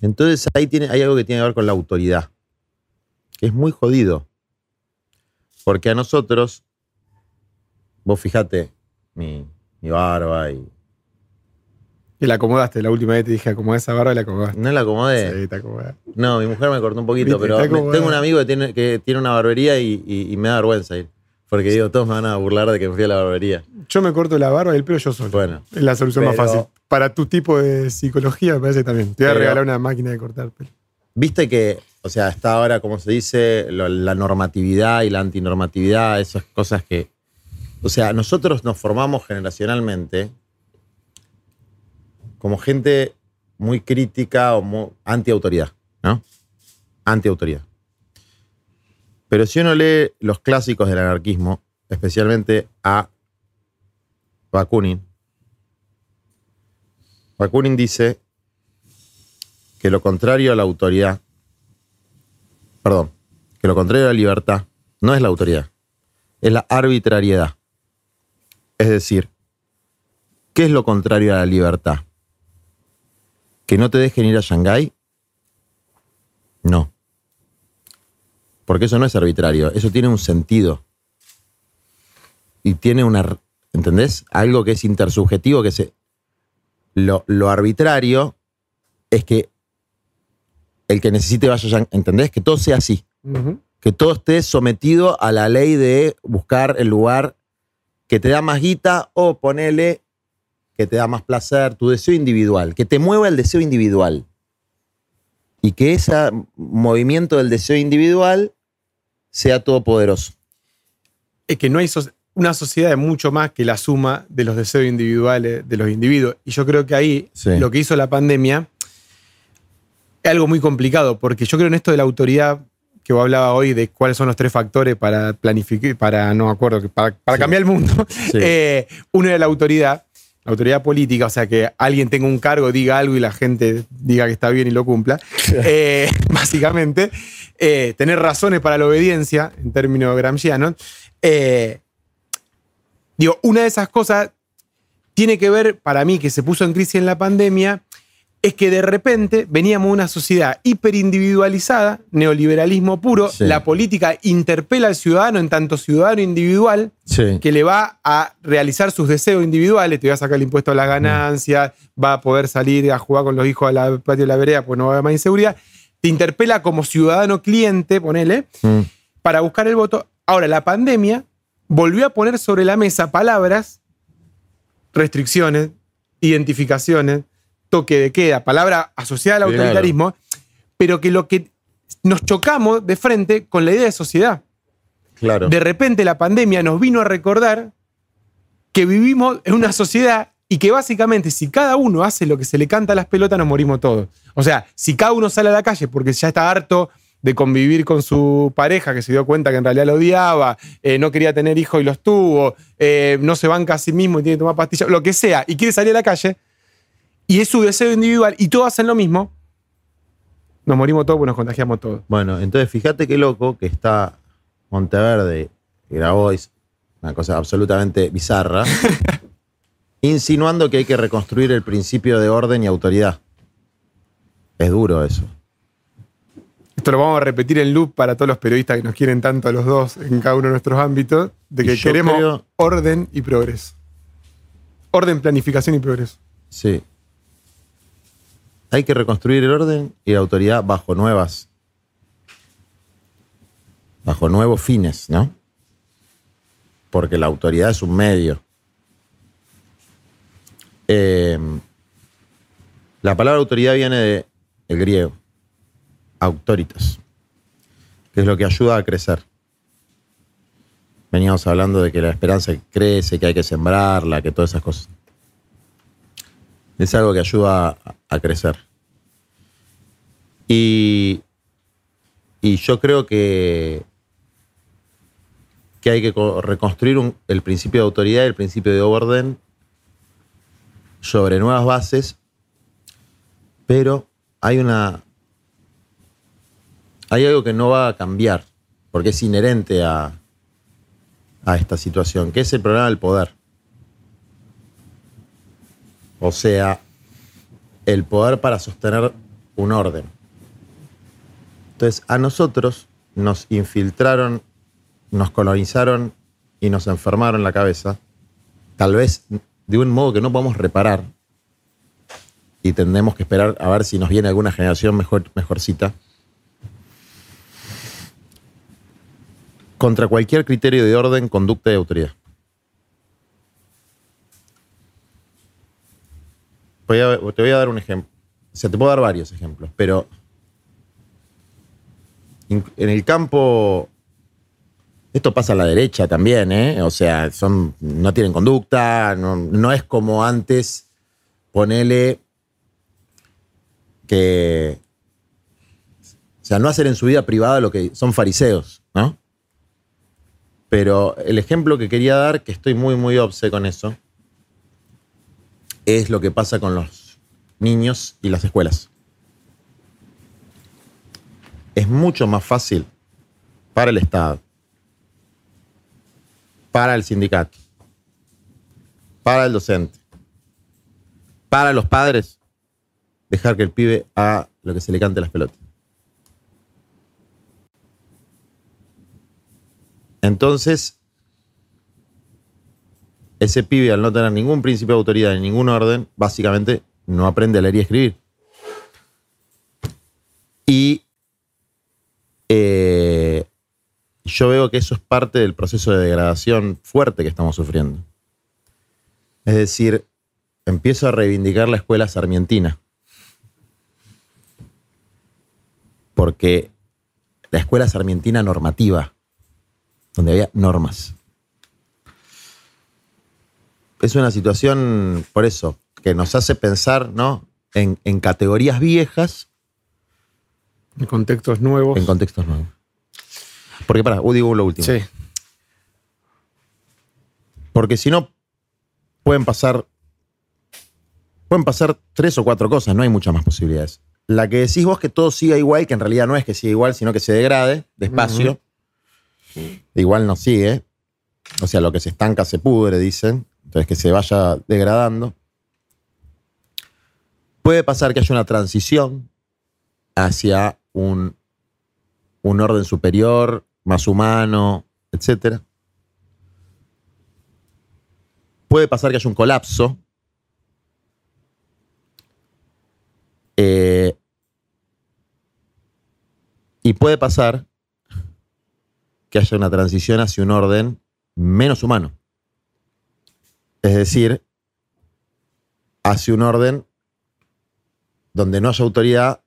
Entonces ahí tiene, hay algo que tiene que ver con la autoridad, que es muy jodido. Porque a nosotros, vos fijate, mi, mi barba y. Y la acomodaste. La última vez te dije acomodá esa barba y la acomodaste. No la acomodé. Sí, te acomodaste. No, mi mujer me cortó un poquito, pero tengo un amigo que tiene, que tiene una barbería y, y- y me da vergüenza ir. Porque digo, todos me van a burlar de que me fui a la barbería. Yo me corto la barba y el pelo yo solo. Bueno. Es la solución más fácil. Para tu tipo de psicología me parece también. Te voy a Pero- regalar una máquina de cortar pelo. Viste que, o sea, está ahora, como se dice, lo- la normatividad y la antinormatividad, esas cosas que. O sea, nosotros nos formamos generacionalmente como gente muy crítica o anti-autoridad, ¿no? Anti-autoridad. Pero si uno lee los clásicos del anarquismo, especialmente a Bakunin, Bakunin dice que lo contrario a la autoridad, perdón, que lo contrario a la libertad no es la autoridad, es la arbitrariedad. Es decir, ¿qué es lo contrario a la libertad? ¿Que no te dejen ir a Shanghái? No. Porque eso no es arbitrario, eso tiene un sentido. Y tiene una, ¿entendés? Algo que es intersubjetivo, que se... Lo, lo arbitrario es que el que necesite vaya a Shanghái, ¿entendés? Que todo sea así. Que todo esté sometido a la ley de buscar el lugar que te da más guita o ponele que te da más placer, tu deseo individual, que te mueva el deseo individual. Y que ese movimiento del deseo individual sea todopoderoso. Es que no hay so- una sociedad de mucho más que la suma de los deseos individuales de los individuos. Y yo creo que ahí Sí. lo que hizo la pandemia es algo muy complicado, porque yo creo en esto de la autoridad que vos hablaba hoy, de cuáles son los tres factores para planificar, para, no acuerdo, para, para Sí. cambiar el mundo. Sí. [laughs] Eh, uno era la autoridad, autoridad política, o sea, que alguien tenga un cargo, diga algo y la gente diga que está bien y lo cumpla. Eh, [laughs] básicamente, eh, tener razones para la obediencia, en términos gramscianos. Eh, digo, una de esas cosas tiene que ver, para mí, que se puso en crisis en la pandemia, es que de repente veníamos de una sociedad hiperindividualizada, neoliberalismo puro, Sí. la política interpela al ciudadano en tanto ciudadano individual, Sí. que le va a realizar sus deseos individuales, te va a sacar el impuesto a la ganancia, va a poder salir a jugar con los hijos al patio de la vereda, pues no va a haber más inseguridad, te interpela como ciudadano cliente, ponele, Mm. para buscar el voto. Ahora, la pandemia volvió a poner sobre la mesa palabras, restricciones, identificaciones, toque de queda, palabra asociada al Claro. autoritarismo, pero que lo que nos chocamos de frente con la idea de sociedad. Claro. De repente la pandemia nos vino a recordar que vivimos en una sociedad y que básicamente si cada uno hace lo que se le canta a las pelotas nos morimos todos. O sea, si cada uno sale a la calle porque ya está harto de convivir con su pareja, que se dio cuenta que en realidad lo odiaba, eh, no quería tener hijos y los tuvo, eh, no se banca a sí mismo y tiene que tomar pastillas, lo que sea, y quiere salir a la calle, y es su deseo individual, y todos hacen lo mismo, nos morimos todos, pues nos contagiamos todos. Bueno, entonces fíjate qué loco que está Monteverde, Grabois, una cosa absolutamente bizarra, [laughs] insinuando que hay que reconstruir el principio de orden y autoridad. Es duro eso. Esto lo vamos a repetir en loop para todos los periodistas que nos quieren tanto a los dos en cada uno de nuestros ámbitos, de que queremos creo- orden y progreso. Orden, planificación y progreso. Sí. Hay que reconstruir el orden y la autoridad bajo nuevas. bajo nuevos fines, ¿no? Porque la autoridad es un medio. Eh, la palabra autoridad viene de el griego, autoritas, que es lo que ayuda a crecer. Veníamos hablando de que la esperanza crece, que hay que sembrarla, que todas esas cosas. Es algo que ayuda a, a crecer. Y, y yo creo que, que hay que co- reconstruir el principio de autoridad y el principio de orden sobre nuevas bases, pero hay una. Hay algo que no va a cambiar, porque es inherente a, a esta situación, que es el problema del poder. O sea, el poder para sostener un orden. Entonces, a nosotros nos infiltraron, nos colonizaron y nos enfermaron la cabeza, tal vez de un modo que no podemos reparar, y tendremos que esperar a ver si nos viene alguna generación mejor, mejorcita, contra cualquier criterio de orden, conducta y autoridad. Te voy a dar un ejemplo. O sea, te puedo dar varios ejemplos, pero en el campo, esto pasa a la derecha también, ¿eh? O sea, son, no tienen conducta, no, no es como antes, ponele que, o sea, no hacer en su vida privada lo que son fariseos, ¿no? Pero el ejemplo que quería dar, que estoy muy, muy obse con eso, es lo que pasa con los niños y las escuelas. Es mucho más fácil para el Estado, para el sindicato, para el docente, para los padres, dejar que el pibe haga lo que se le cante las pelotas. Entonces, ese pibe al no tener ningún principio de autoridad ni ningún orden, básicamente no aprende a leer y escribir. Y eh, yo veo que eso es parte del proceso de degradación fuerte que estamos sufriendo. Es decir, empiezo a reivindicar la escuela sarmientina. Porque la escuela sarmientina normativa, donde había normas. Es una situación, por eso, que nos hace pensar ¿no? en, en categorías viejas. En contextos nuevos. En contextos nuevos. Porque, para, digo lo último. Sí. Porque si no, pueden pasar. Pueden pasar tres o cuatro cosas, no hay muchas más posibilidades. La que decís vos que todo siga igual, que en realidad no es que siga igual, sino que se degrade despacio. Igual no sigue. O sea, lo que se estanca se pudre, dicen. Entonces que se vaya degradando. Puede pasar que haya una transición hacia un, un orden superior, más humano, etc. Puede pasar que haya un colapso. Eh, y puede pasar que haya una transición hacia un orden menos humano. Es decir, hacia un orden donde no haya autoridad,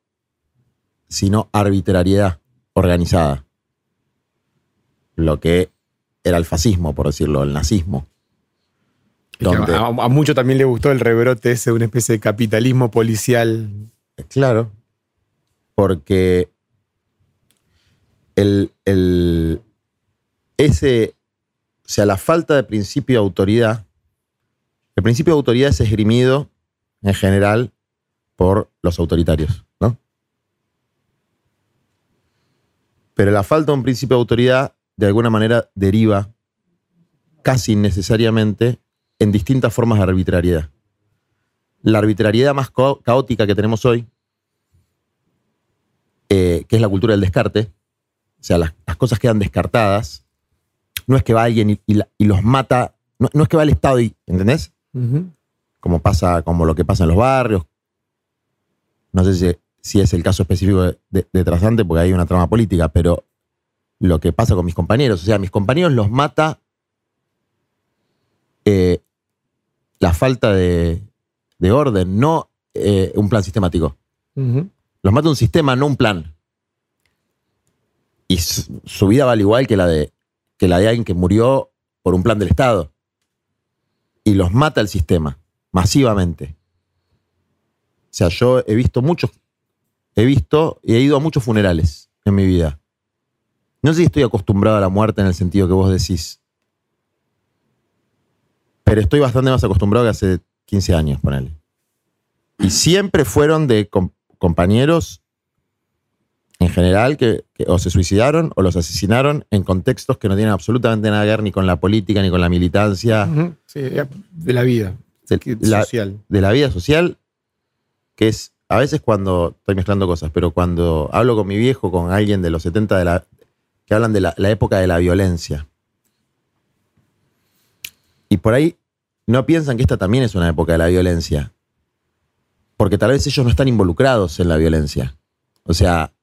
sino arbitrariedad organizada. Lo que era el fascismo, por decirlo, el nazismo. Es Donde- a, a mucho también le gustó el rebrote ese una especie de capitalismo policial. Claro, porque el, el- ese, o sea, la falta de principio de autoridad, el principio de autoridad es esgrimido en general por los autoritarios, ¿no? Pero la falta de un principio de autoridad de alguna manera deriva casi innecesariamente en distintas formas de arbitrariedad. La arbitrariedad más ca- caótica que tenemos hoy, eh, que es la cultura del descarte, o sea, las, cosas quedan descartadas, no es que va alguien y los mata, no, no es que va el Estado y, ¿entendés? Como pasa, como lo que pasa en los barrios. No sé si, si es el caso específico de, de, de Trasante, porque hay una trama política, pero lo que pasa con mis compañeros, o sea, mis compañeros los mata eh, la falta de, de orden, no eh, un plan sistemático. Los mata un sistema, no un plan. Y su, su vida vale igual que la, de, que la de alguien que murió por un plan del Estado. Y los mata el sistema, masivamente. O sea, yo he visto muchos, he visto y he ido a muchos funerales en mi vida. No sé si estoy acostumbrado a la muerte en el sentido que vos decís. Pero estoy bastante más acostumbrado que hace 15 años, ponele. Y siempre fueron de com- compañeros en general que, que o se suicidaron o los asesinaron en contextos que no tienen absolutamente nada que ver ni con la política ni con la militancia. Sí, de la vida. de la, social. de la vida social, que es a veces cuando estoy mezclando cosas, pero cuando hablo con mi viejo, con alguien de los 70 de la, que hablan de la, la época de la violencia. Y por ahí no piensan que esta también es una época de la violencia. Porque tal vez ellos no están involucrados en la violencia. O sea,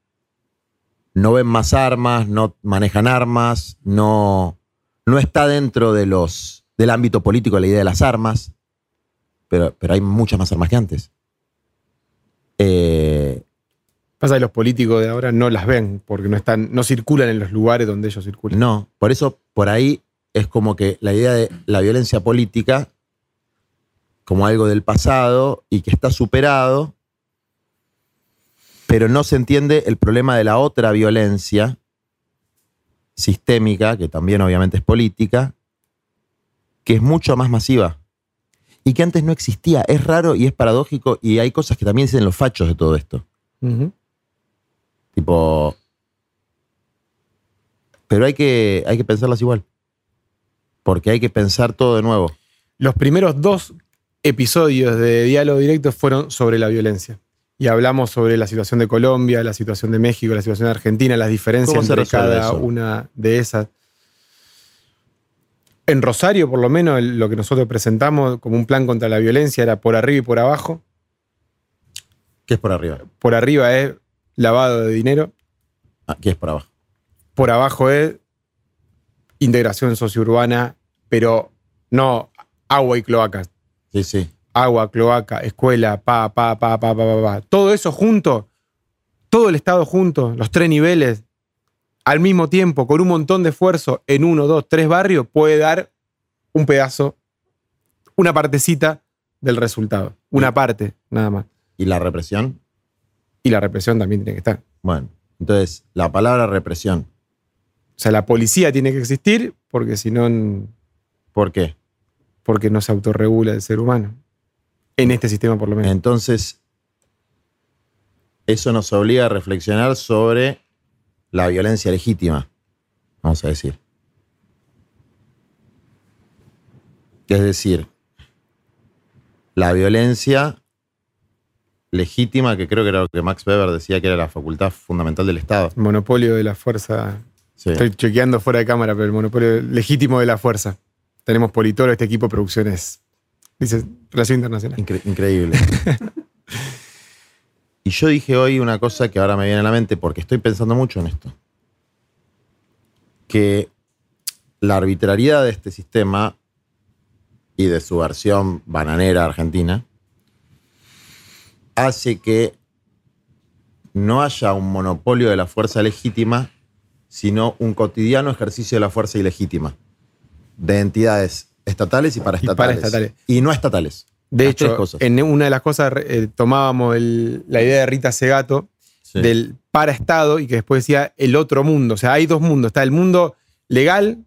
no ven más armas, no manejan armas, no, no está dentro de los, del ámbito político la idea de las armas, pero, pero hay muchas más armas que antes. Eh, Pasa que los políticos de ahora no las ven porque no están, no circulan en los lugares donde ellos circulan. No, por eso por ahí es como que la idea de la violencia política como algo del pasado y que está superado, pero no se entiende el problema de la otra violencia sistémica, que también obviamente es política, que es mucho más masiva y que antes no existía. Es raro y es paradójico y hay cosas que también dicen los fachos de todo esto. Tipo. Pero hay que, hay que pensarlas igual. Porque hay que pensar todo de nuevo. Los primeros dos episodios de diálogo directo fueron sobre la violencia. Y hablamos sobre la situación de Colombia, la situación de México, la situación de Argentina, las diferencias ¿Cómo se entre cada eso? una de esas. En Rosario, por lo menos, lo que nosotros presentamos como un plan contra la violencia era por arriba y por abajo. ¿Qué es por arriba? Por arriba es lavado de dinero, Ah, ¿Qué es por abajo? por abajo es integración sociourbana, pero no agua y cloacas. Sí, sí. Agua, cloaca, escuela, pa, pa, pa, pa, pa, pa, pa. Todo eso junto, todo el Estado junto, los tres niveles, al mismo tiempo, con un montón de esfuerzo en uno, dos, tres barrios, puede dar un pedazo, una partecita del resultado. Una parte, nada más. ¿Y la represión? Y la represión también tiene que estar. Bueno, entonces, la palabra represión. O sea, la policía tiene que existir porque si no, ¿Por qué? porque no se autorregula el ser humano. En este sistema, por lo menos. Entonces, eso nos obliga a reflexionar sobre la violencia legítima, vamos a decir. Es decir, la violencia legítima, que creo que era lo que Max Weber decía que era la facultad fundamental del Estado. Monopolio de la fuerza. Sí. Estoy chequeando fuera de cámara, pero el monopolio legítimo de la fuerza. Tenemos Politoro, este equipo de producciones. Dice Relación Internacional. Incre- increíble. [laughs] y yo dije hoy una cosa que ahora me viene a la mente porque estoy pensando mucho en esto. Que la arbitrariedad de este sistema y de su versión bananera argentina hace que no haya un monopolio de la fuerza legítima, sino un cotidiano ejercicio de la fuerza ilegítima de entidades estatales y paraestatales. paraestatales. Y no estatales. De Las hecho, cosas. en una de las cosas eh, tomábamos el- la idea de Rita Segato Sí. del paraestado y que después decía el otro mundo. O sea, hay dos mundos. Está el mundo legal,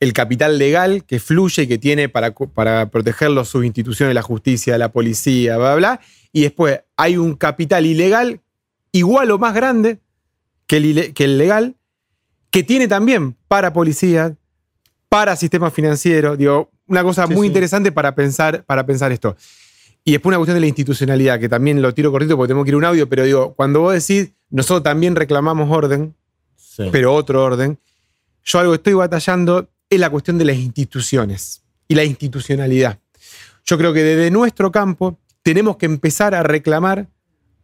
el capital legal que fluye y que tiene para, para protegerlo sus instituciones, la justicia, la policía, bla, bla, bla. Y después hay un capital ilegal igual o más grande que el, que el legal, que tiene también para policía, para sistema financiero. Digo, una cosa Sí, muy sí. interesante para pensar, para pensar esto. Y después una cuestión de la institucionalidad, que también lo tiro cortito porque tengo que ir a un audio, pero digo, cuando vos decís, nosotros también reclamamos orden, Sí. pero otro orden, yo algo estoy batallando es la cuestión de las instituciones y la institucionalidad. Yo creo que desde nuestro campo tenemos que empezar a reclamar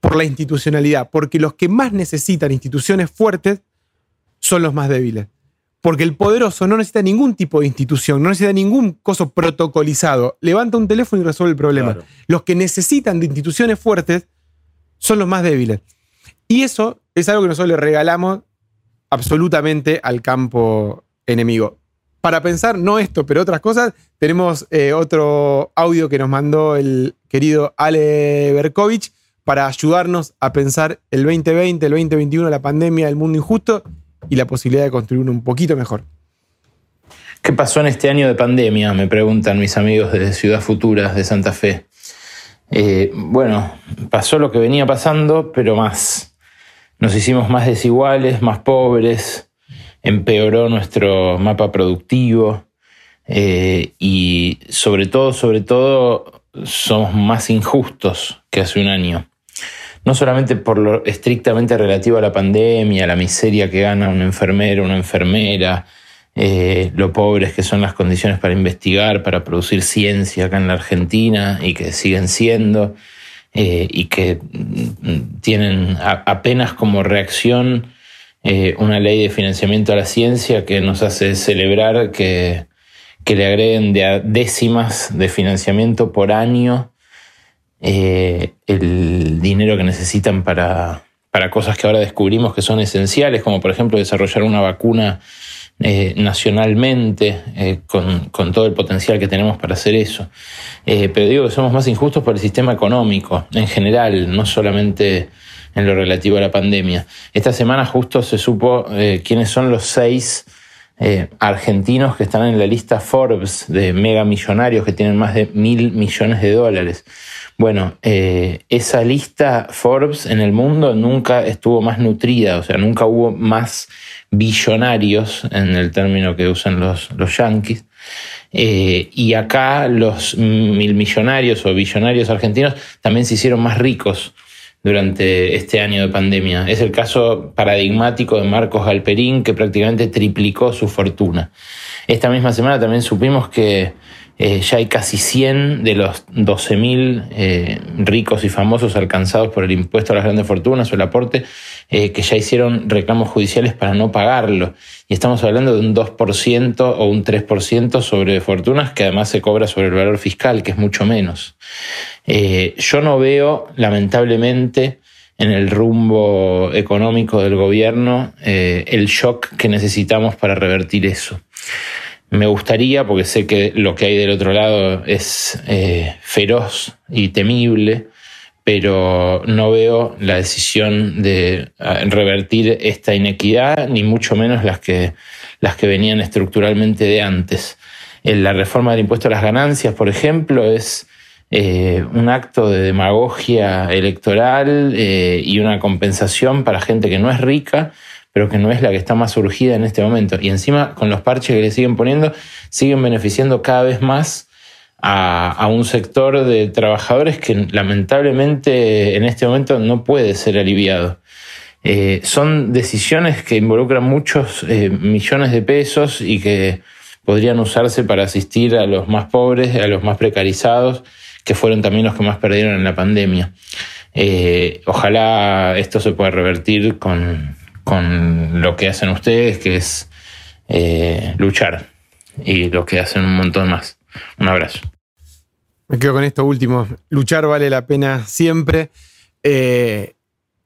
por la institucionalidad, porque los que más necesitan instituciones fuertes son los más débiles. Porque el poderoso no necesita ningún tipo de institución, no necesita ningún coso protocolizado. Levanta un teléfono y resuelve el problema. Claro. Los que necesitan de instituciones fuertes son los más débiles. Y eso es algo que nosotros le regalamos absolutamente al campo enemigo. Para pensar, no esto, pero otras cosas, tenemos eh, otro audio que nos mandó el querido Ale Berkovich para ayudarnos a pensar el 2020, el 2021, la pandemia, el mundo injusto y la posibilidad de construir uno un poquito mejor. ¿Qué pasó en este año de pandemia? Me preguntan mis amigos de Ciudad Futura, de Santa Fe. Eh, bueno, pasó lo que venía pasando, pero más. Nos hicimos más desiguales, más pobres, empeoró nuestro mapa productivo eh, y sobre todo, sobre todo, somos más injustos que hace un año. No solamente por lo estrictamente relativo a la pandemia, la miseria que gana un enfermero, una enfermera, eh, lo pobres que son las condiciones para investigar, para producir ciencia acá en la Argentina y que siguen siendo, eh, y que mm, tienen apenas como reacción eh, una ley de financiamiento a la ciencia que nos hace celebrar que, que le agreguen de décimas de financiamiento por año eh, el dinero que necesitan para, para cosas que ahora descubrimos que son esenciales, como por ejemplo desarrollar una vacuna eh, nacionalmente, eh, con, con todo el potencial que tenemos para hacer eso. Pero digo que somos más injustos por el sistema económico en general, no solamente en lo relativo a la pandemia. Esta semana justo se supo quiénes son los seis eh, argentinos que están en la lista Forbes de mega millonarios que tienen más de mil millones de dólares. Bueno, eh, esa lista Forbes en el mundo nunca estuvo más nutrida, o sea, nunca hubo más billonarios en el término que usan los, los yanquis. Eh, y acá los mil millonarios o billonarios argentinos también se hicieron más ricos durante este año de pandemia. Es el caso paradigmático de Marcos Galperín, que prácticamente triplicó su fortuna. Esta misma semana también supimos que eh, ya hay casi 100 de los 12.000 eh, ricos y famosos alcanzados por el impuesto a las grandes fortunas o el aporte, eh, que ya hicieron reclamos judiciales para no pagarlo. Y estamos hablando de un 2% o un 3% sobre fortunas que además se cobra sobre el valor fiscal, que es mucho menos. Eh, yo no veo, lamentablemente, en el rumbo económico del gobierno el shock que necesitamos para revertir eso. Me gustaría, porque sé que lo que hay del otro lado es eh, feroz y temible, pero no veo la decisión de eh, revertir esta inequidad, ni mucho menos las que, las que venían estructuralmente de antes. En la reforma del impuesto a las ganancias, por ejemplo, es eh, un acto de demagogia electoral eh, y una compensación para gente que no es rica, pero que no es la que está más urgida en este momento. Y encima, con los parches que le siguen poniendo, siguen beneficiando cada vez más a, a un sector de trabajadores que lamentablemente en este momento no puede ser aliviado. Eh, son decisiones que involucran muchos eh, millones de pesos y que podrían usarse para asistir a los más pobres, a los más precarizados, que fueron también los que más perdieron en la pandemia. Eh, ojalá esto se pueda revertir con, con lo que hacen ustedes, que es eh, luchar, y lo que hacen un montón más. Un abrazo. Me quedo con esto último. Luchar vale la pena siempre. Eh,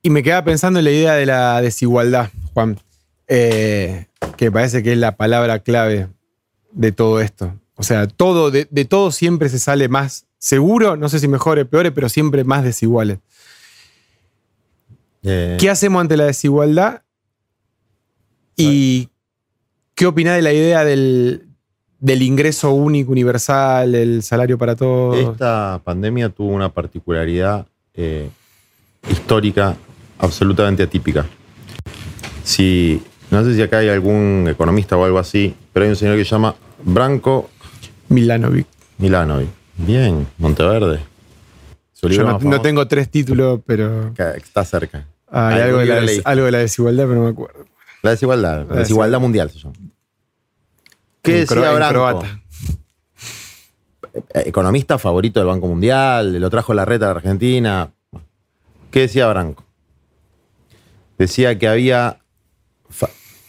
y me quedaba pensando en la idea de la desigualdad, Juan, eh, que me parece que es la palabra clave de todo esto. O sea, todo, de, de todo siempre se sale más seguro, no sé si mejores, peores, pero siempre más desiguales. Eh, ¿Qué hacemos ante la desigualdad? ¿Y qué opinás de la idea del, del ingreso único, universal, el salario para todos? Esta pandemia tuvo una particularidad eh, histórica absolutamente atípica. Si, no sé si acá hay algún economista o algo así, pero hay un señor que se llama Branko Milanovic. Milanovic. Bien, Monteverde. Yo no, no tengo tres títulos, pero Está cerca. hay de, la, algo de la desigualdad, pero no me acuerdo. La desigualdad, la, desigualdad mundial se llama. ¿Qué En decía Branco? Eh, Economista favorito del Banco Mundial, lo trajo la reta de Argentina. ¿Qué decía Branco? Decía que había,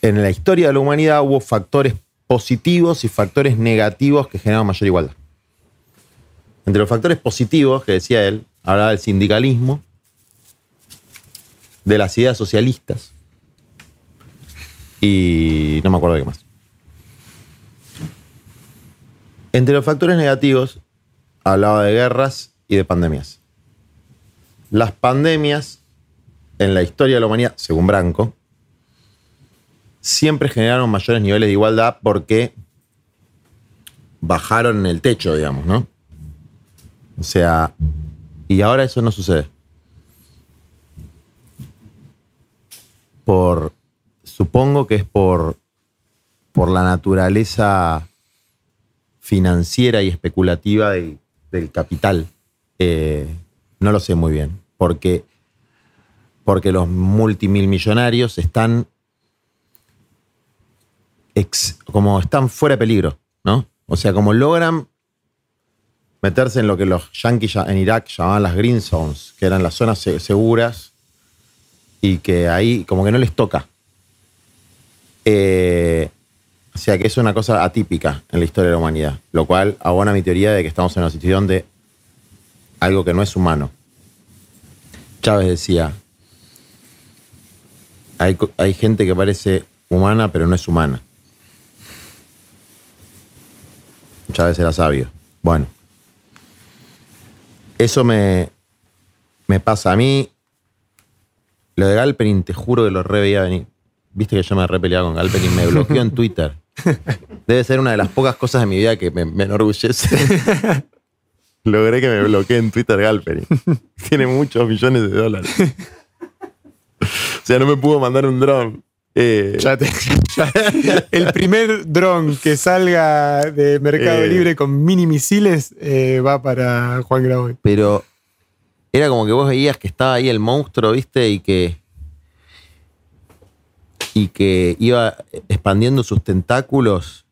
en la historia de la humanidad hubo factores positivos y factores negativos que generaban mayor igualdad. Entre los factores positivos, que decía él, hablaba del sindicalismo, de las ideas socialistas y no me acuerdo de qué más. Entre los factores negativos, hablaba de guerras y de pandemias. Las pandemias, en la historia de la humanidad, según Branco, siempre generaron mayores niveles de igualdad porque bajaron el techo, digamos, ¿no? O sea, y ahora eso no sucede. Por, supongo que es por, por la naturaleza financiera y especulativa del, capital. Eh, no lo sé muy bien. Porque, porque los multimillonarios están como están fuera de peligro, ¿no? O sea, como logran meterse en lo que los yanquis ya- en Irak llamaban las green zones, que eran las zonas se- seguras y que ahí como que no les toca. Eh, o sea que es una cosa atípica en la historia de la humanidad, lo cual abona mi teoría de que estamos en una situación de algo que no es humano. Chávez decía, hay, hay gente que parece humana pero no es humana. Chávez era sabio. Bueno, eso me, me pasa a mí. Lo de Galperin, te juro que lo re veía venir. Viste que yo me re peleaba con Galperin, me bloqueó en Twitter. Debe ser una de las pocas cosas de mi vida que me, me enorgullece. [laughs] Logré que me bloquee en Twitter Galperin. Tiene muchos millones de dólares. O sea, no me pudo mandar un dron. Eh, Ya te- ya- el primer dron que salga de Mercado Eh. Libre con mini misiles eh, va para Juan Graboy. pero era como que vos veías que estaba ahí el monstruo, ¿viste? Y que. Y que iba expandiendo sus tentáculos,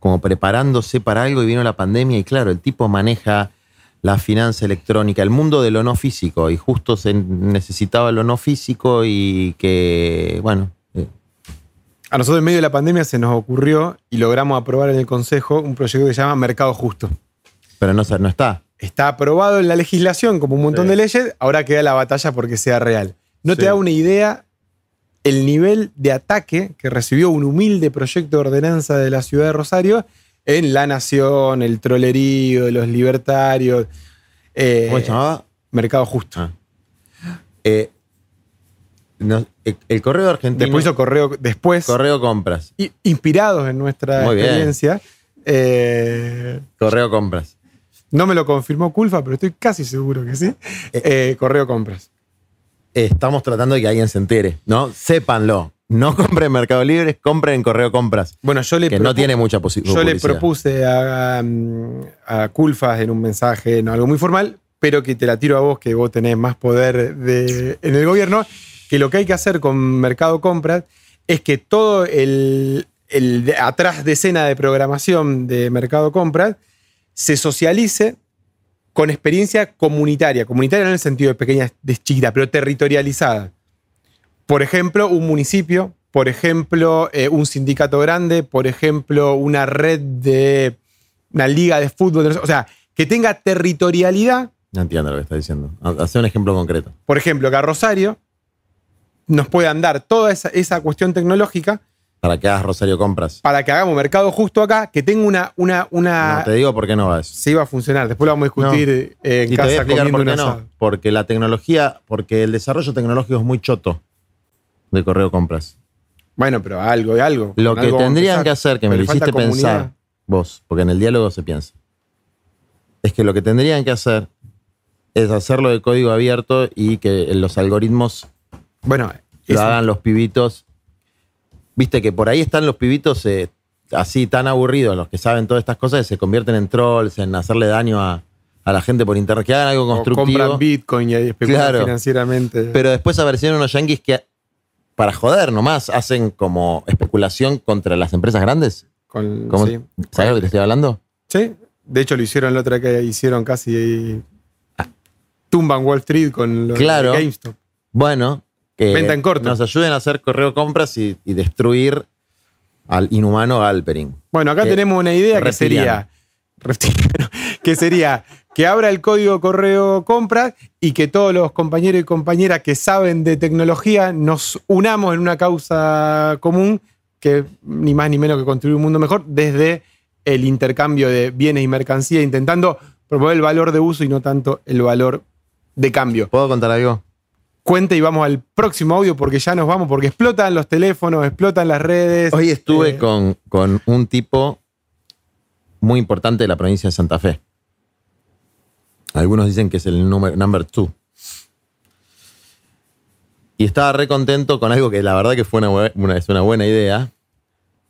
como preparándose para algo, y vino la pandemia. Y claro, el tipo maneja la finanza electrónica, el mundo de lo no físico, y justo se necesitaba lo no físico, y que, bueno, eh, A nosotros en medio de la pandemia se nos ocurrió y logramos aprobar en el Consejo un proyecto que se llama Mercado Justo. pero no, no está. Está aprobado en la legislación como un montón Sí. de leyes, ahora queda la batalla porque sea real. No te da una idea el nivel de ataque que recibió un humilde proyecto de ordenanza de la ciudad de Rosario en La Nación, el trolerío, los libertarios. eh, ¿Cómo se llamaba? Mercado Justo. Ah. Eh, no, el, correo argentino. Después hizo correo, después, correo compras. inspirados en nuestra Muy experiencia. eh, Correo compras. no me lo confirmó Culfa, pero estoy casi seguro que sí. Correo compras. Estamos tratando de que alguien se entere, ¿no? Sépanlo. No [laughs] compren en Mercado Libre, compren en Correo Compras. Bueno, yo le que no tiene mucha posibilidad. Yo le propuse a, a, a Culfas en un mensaje, no algo muy formal, pero que te la tiro a vos, que vos tenés más poder de- en el gobierno, que lo que hay que hacer con Mercado Compras es que todo el, el atrás de escena de programación de Mercado Compras se socialice con experiencia comunitaria. Comunitaria no en el sentido de pequeña, de chiquita, pero territorializada. Por ejemplo, un municipio, por ejemplo, eh, un sindicato grande, por ejemplo, una red de una liga de fútbol. O sea, que tenga territorialidad. No entiendo lo que está diciendo. Hace un ejemplo concreto. Por ejemplo, que a Rosario nos puedan dar toda esa, esa cuestión tecnológica Para que hagas Rosario Compras. para que hagamos mercado justo acá, que tenga una. una, una No, te digo por qué no va eso. se iba a funcionar. Después lo vamos a discutir eh, en Y te voy a casa explicar por qué no. Porque la tecnología, porque el desarrollo tecnológico es muy choto de correo compras. Bueno, pero algo y algo. Lo que algo tendrían que hacer, que me lo hiciste comunidad. pensar vos, porque en el diálogo se piensa, es que lo que tendrían que hacer es hacerlo de código abierto y que los algoritmos Bueno, lo hagan los pibitos. Viste que por ahí están los pibitos eh, así tan aburridos, los que saben todas estas cosas, que se convierten en trolls, en hacerle daño a, a la gente por internet, que hagan algo o constructivo. compran Bitcoin y especulan Claro. financieramente. Pero después aparecieron unos yanquis que, para joder nomás, hacen como especulación contra las empresas grandes. Con- ¿Cómo- sí. ¿Sabes lo que te estoy hablando? Sí, de hecho lo hicieron la otra que hicieron casi tumban Wall Street con lo de Claro. GameStop. Bueno, que Venta en corto. nos ayuden a hacer correo compras y, y destruir al inhumano Galperin. Bueno, acá Que- tenemos una idea que sería [laughs] que sería que abra el código correo compras y que todos los compañeros y compañeras que saben de tecnología nos unamos en una causa común que ni más ni menos que construir un mundo mejor desde el intercambio de bienes y mercancías, intentando promover el valor de uso y no tanto el valor de cambio. ¿Puedo contar algo? Cuente y vamos al próximo audio porque ya nos vamos, porque explotan los teléfonos, explotan las redes. Hoy estuve Eh, con, con un tipo muy importante de la provincia de Santa Fe. Algunos dicen que es el número number two. Y estaba re contento con algo que la verdad que fue una- es una buena idea,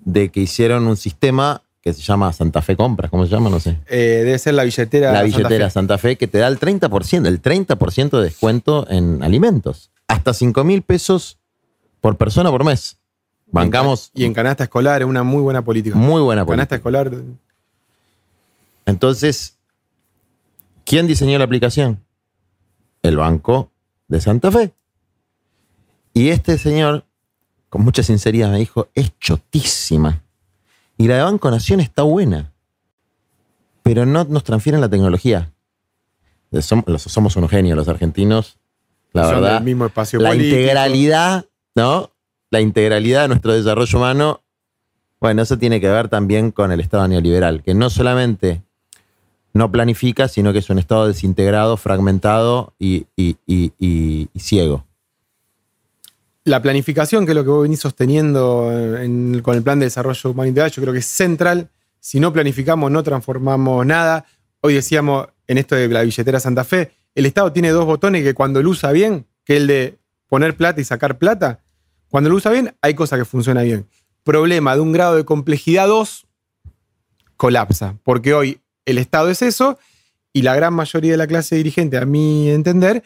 de que hicieron un sistema que se llama Santa Fe Compras, ¿cómo se llama? No sé. eh, debe ser la billetera. La Santa billetera Fe. Santa Fe. que te da el 30%, el 30% de descuento en alimentos. Hasta 5 mil pesos por persona por mes. Bancamos Y en canasta escolar es una muy buena política. muy buena Canasta política. escolar. Entonces, ¿quién diseñó la aplicación? El Banco de Santa Fe. Y este señor, con mucha sinceridad, me dijo, es chotísima. Y la de Banco Nación está buena. Pero no nos transfieren la tecnología. Som- los- Somos unos genios los argentinos. La Son verdad. del mismo espacio la político. integralidad, ¿no? La integralidad de nuestro desarrollo humano, bueno, eso tiene que ver también con el Estado neoliberal, que no solamente no planifica, sino que es un Estado desintegrado, fragmentado y, y- y- y- y ciego. La planificación, que es lo que vos venís sosteniendo en- con el plan de desarrollo humanitario, yo creo que es central. Si no planificamos, no transformamos nada. Hoy decíamos en esto de la billetera Santa Fe, el Estado tiene dos botones que cuando lo usa bien, que es el de poner plata y sacar plata, cuando lo usa bien, hay cosas que funcionan bien. Problema de un grado de complejidad 2, colapsa. Porque hoy el Estado es eso y la gran mayoría de la clase dirigente, a mi entender,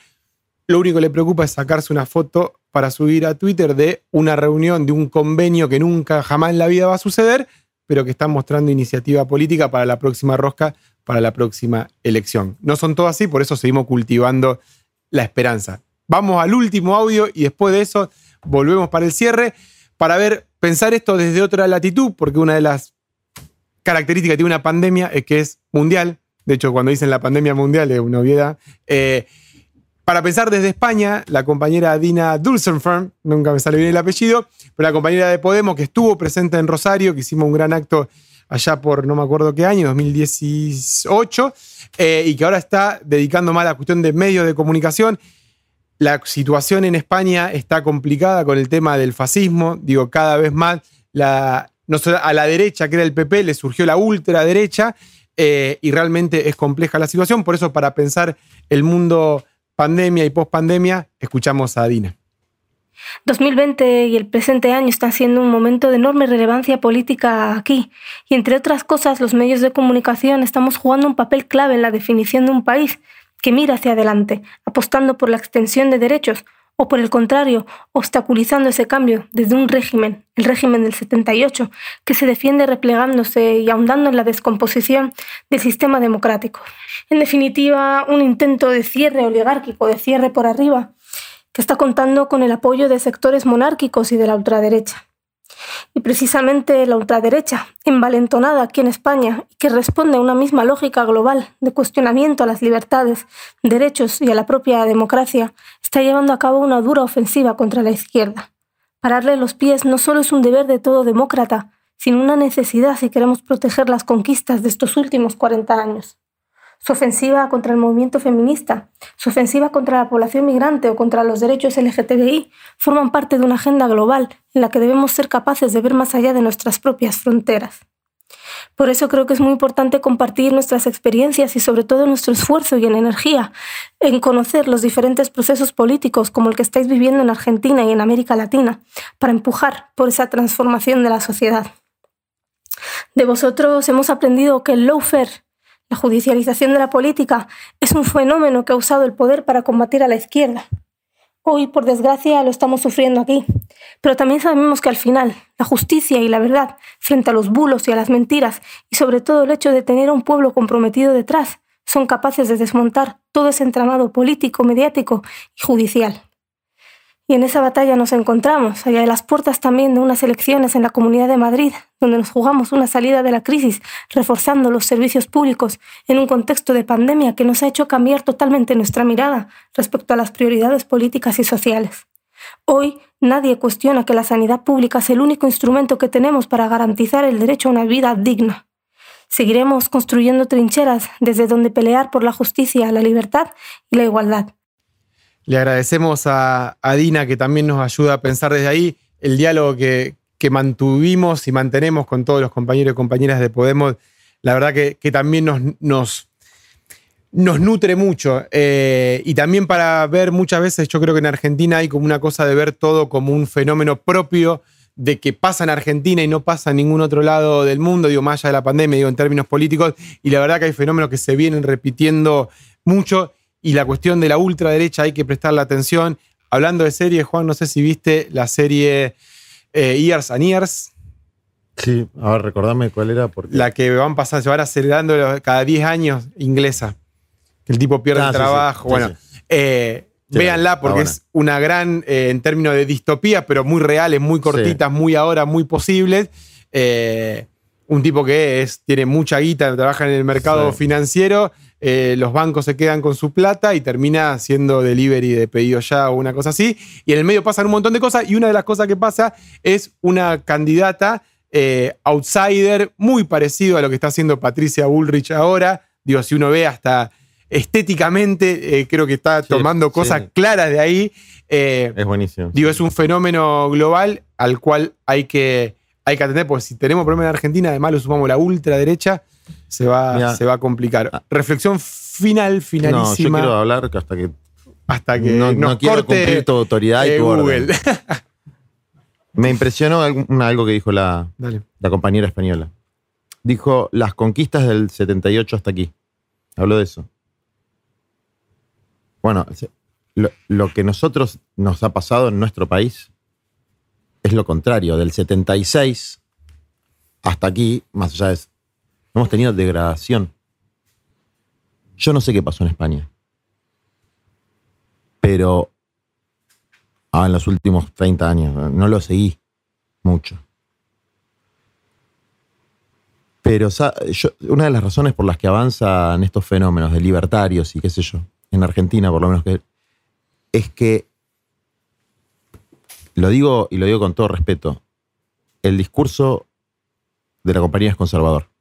lo único que le preocupa es sacarse una foto para subir a Twitter de una reunión, de un convenio que nunca jamás en la vida va a suceder, pero que están mostrando iniciativa política para la próxima rosca, para la próxima elección. No son todos así, por eso seguimos cultivando la esperanza. Vamos al último audio y después de eso volvemos para el cierre para ver, pensar esto desde otra latitud, porque una de las características que tiene una pandemia es que es mundial. De hecho, cuando dicen la pandemia mundial es una obviedad. Eh, para pensar desde España, la compañera Dina Dulcenfern, nunca me sale bien el apellido, pero la compañera de Podemos que estuvo presente en Rosario, que hicimos un gran acto allá por no me acuerdo qué año, 2018, eh, y que ahora está dedicando más a la cuestión de medios de comunicación. La situación en España está complicada con el tema del fascismo, digo, cada vez más la, a la derecha, que era el PP, le surgió la ultraderecha, eh, y realmente es compleja la situación, por eso para pensar el mundo pandemia y pospandemia, escuchamos a Dina. 2020 y el presente año están siendo un momento de enorme relevancia política aquí y entre otras cosas los medios de comunicación estamos jugando un papel clave en la definición de un país que mira hacia adelante, apostando por la extensión de derechos o por el contrario, obstaculizando ese cambio desde un régimen, el régimen del 78, que se defiende replegándose y ahondando en la descomposición del sistema democrático. En definitiva, un intento de cierre oligárquico, de cierre por arriba, que está contando con el apoyo de sectores monárquicos y de la ultraderecha. Y precisamente la ultraderecha, envalentonada aquí en España y que responde a una misma lógica global de cuestionamiento a las libertades, derechos y a la propia democracia, está llevando a cabo una dura ofensiva contra la izquierda. Pararle los pies no solo es un deber de todo demócrata, sino una necesidad si queremos proteger las conquistas de estos últimos 40 años. Su ofensiva contra el movimiento feminista, su ofensiva contra la población migrante o contra los derechos LGTBI forman parte de una agenda global en la que debemos ser capaces de ver más allá de nuestras propias fronteras. Por eso creo que es muy importante compartir nuestras experiencias y sobre todo nuestro esfuerzo y en energía en conocer los diferentes procesos políticos como el que estáis viviendo en Argentina y en América Latina para empujar por esa transformación de la sociedad. De vosotros hemos aprendido que el lawfare, la judicialización de la política, es un fenómeno que ha usado el poder para combatir a la izquierda. Hoy, por desgracia, lo estamos sufriendo aquí. Pero también sabemos que al final, la justicia y la verdad, frente a los bulos y a las mentiras, y sobre todo el hecho de tener a un pueblo comprometido detrás, son capaces de desmontar todo ese entramado político, mediático y judicial. Y en esa batalla nos encontramos, allá de las puertas también de unas elecciones en la Comunidad de Madrid, donde nos jugamos una salida de la crisis, reforzando los servicios públicos en un contexto de pandemia que nos ha hecho cambiar totalmente nuestra mirada respecto a las prioridades políticas y sociales. Hoy nadie cuestiona que la sanidad pública es el único instrumento que tenemos para garantizar el derecho a una vida digna. Seguiremos construyendo trincheras desde donde pelear por la justicia, la libertad y la igualdad. Le agradecemos a, a Dina que también nos ayuda a pensar desde ahí el diálogo que, que mantuvimos y mantenemos con todos los compañeros y compañeras de Podemos. La verdad que, que también nos, nos, nos nutre mucho. Eh, y también para ver muchas veces, yo creo que en Argentina hay como una cosa de ver todo como un fenómeno propio de que pasa en Argentina y no pasa en ningún otro lado del mundo, digo, más allá de la pandemia, digo, en términos políticos, y la verdad que hay fenómenos que se vienen repitiendo mucho, y la cuestión de la ultraderecha hay que prestarle atención. Hablando de series, Juan, no sé si viste la serie eh, Years and Years. Sí, a ver, recordame cuál era. Porque... La que van pasando, se van acelerando cada 10 años, inglesa. Que el tipo pierde Ah, el sí, trabajo. sí, bueno, sí. eh, véanla porque es una gran, eh, en términos de distopía, pero muy reales, muy cortitas, muy ahora, muy posibles. Eh, un tipo que es, tiene mucha guita, trabaja en el mercado financiero, eh, los bancos se quedan con su plata y termina haciendo delivery de pedido ya o una cosa así. Y en el medio pasan un montón de cosas y una de las cosas que pasa es una candidata eh, outsider muy parecido a lo que está haciendo Patricia Bullrich ahora. Digo, si uno ve hasta estéticamente, eh, creo que está tomando cosas sí. claras de ahí. Eh, Es buenísimo. Digo, es un fenómeno global al cual hay que, hay que atender, porque si tenemos problema en Argentina, además lo sumamos la ultraderecha, se va, Mirá. se va a complicar. Reflexión final, No, yo finalísima. quiero hablar hasta que. hasta que no, nos no quiero corte cumplir tu autoridad y eh, tu orden. Google. [laughs] Me impresionó algo que dijo la, Dale. la compañera española. Dijo las conquistas del 78 hasta aquí. Habló de eso. Bueno, lo, lo que nosotros nos ha pasado en nuestro país es lo contrario. Del 76 hasta aquí, más allá de hemos tenido degradación. Yo no sé qué pasó en España. Pero ah, en los últimos 30 años, no lo seguí mucho. Pero una de las razones por las que avanzan estos fenómenos de libertarios y qué sé yo, en Argentina por lo menos, que, es que, lo digo y lo digo con todo respeto, el discurso de la compañía es conservador.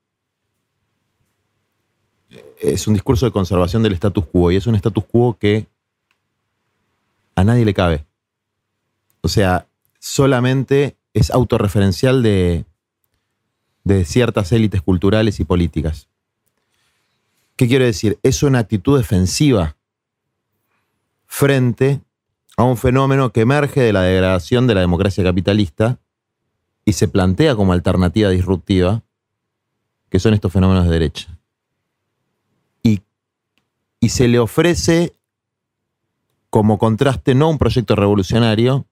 Es un discurso de conservación del status quo y es un status quo que a nadie le cabe. O sea, solamente es autorreferencial de, de ciertas élites culturales y políticas. ¿Qué quiero decir? Es una actitud defensiva frente a un fenómeno que emerge de la degradación de la democracia capitalista y se plantea como alternativa disruptiva, que son estos fenómenos de derecha. Y, se le ofrece como contraste no un proyecto revolucionario,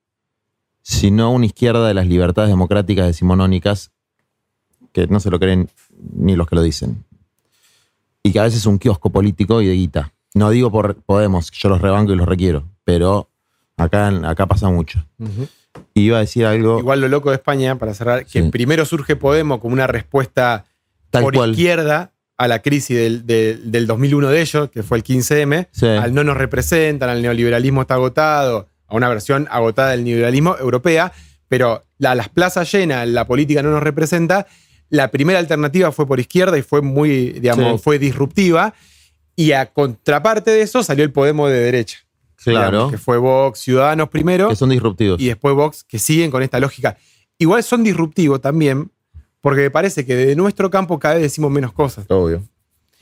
sino una izquierda de las libertades democráticas decimonónicas que no se lo creen ni los que lo dicen. Y que a veces es un kiosco político y de guita. No digo por Podemos, yo los rebanco y los requiero, pero acá, acá pasa mucho. Y iba a decir algo. Igual lo loco de España, para cerrar, que primero surge Podemos como una respuesta Tal por cual. izquierda a la crisis del, del- del 2001 de ellos, que fue el 15M, Sí. al no nos representan, al neoliberalismo está agotado, a una versión agotada del neoliberalismo europea, pero la- las plazas llenas, la política no nos representa. La primera alternativa fue por izquierda y fue muy, digamos, Sí. fue disruptiva. Y a contraparte de eso salió el Podemos de derecha. Claro. digamos, que fue Vox, Ciudadanos primero. Que son disruptivos. Y después Vox, que siguen con esta lógica. Igual son disruptivos también, porque me parece que desde nuestro campo cada vez decimos menos cosas. Obvio.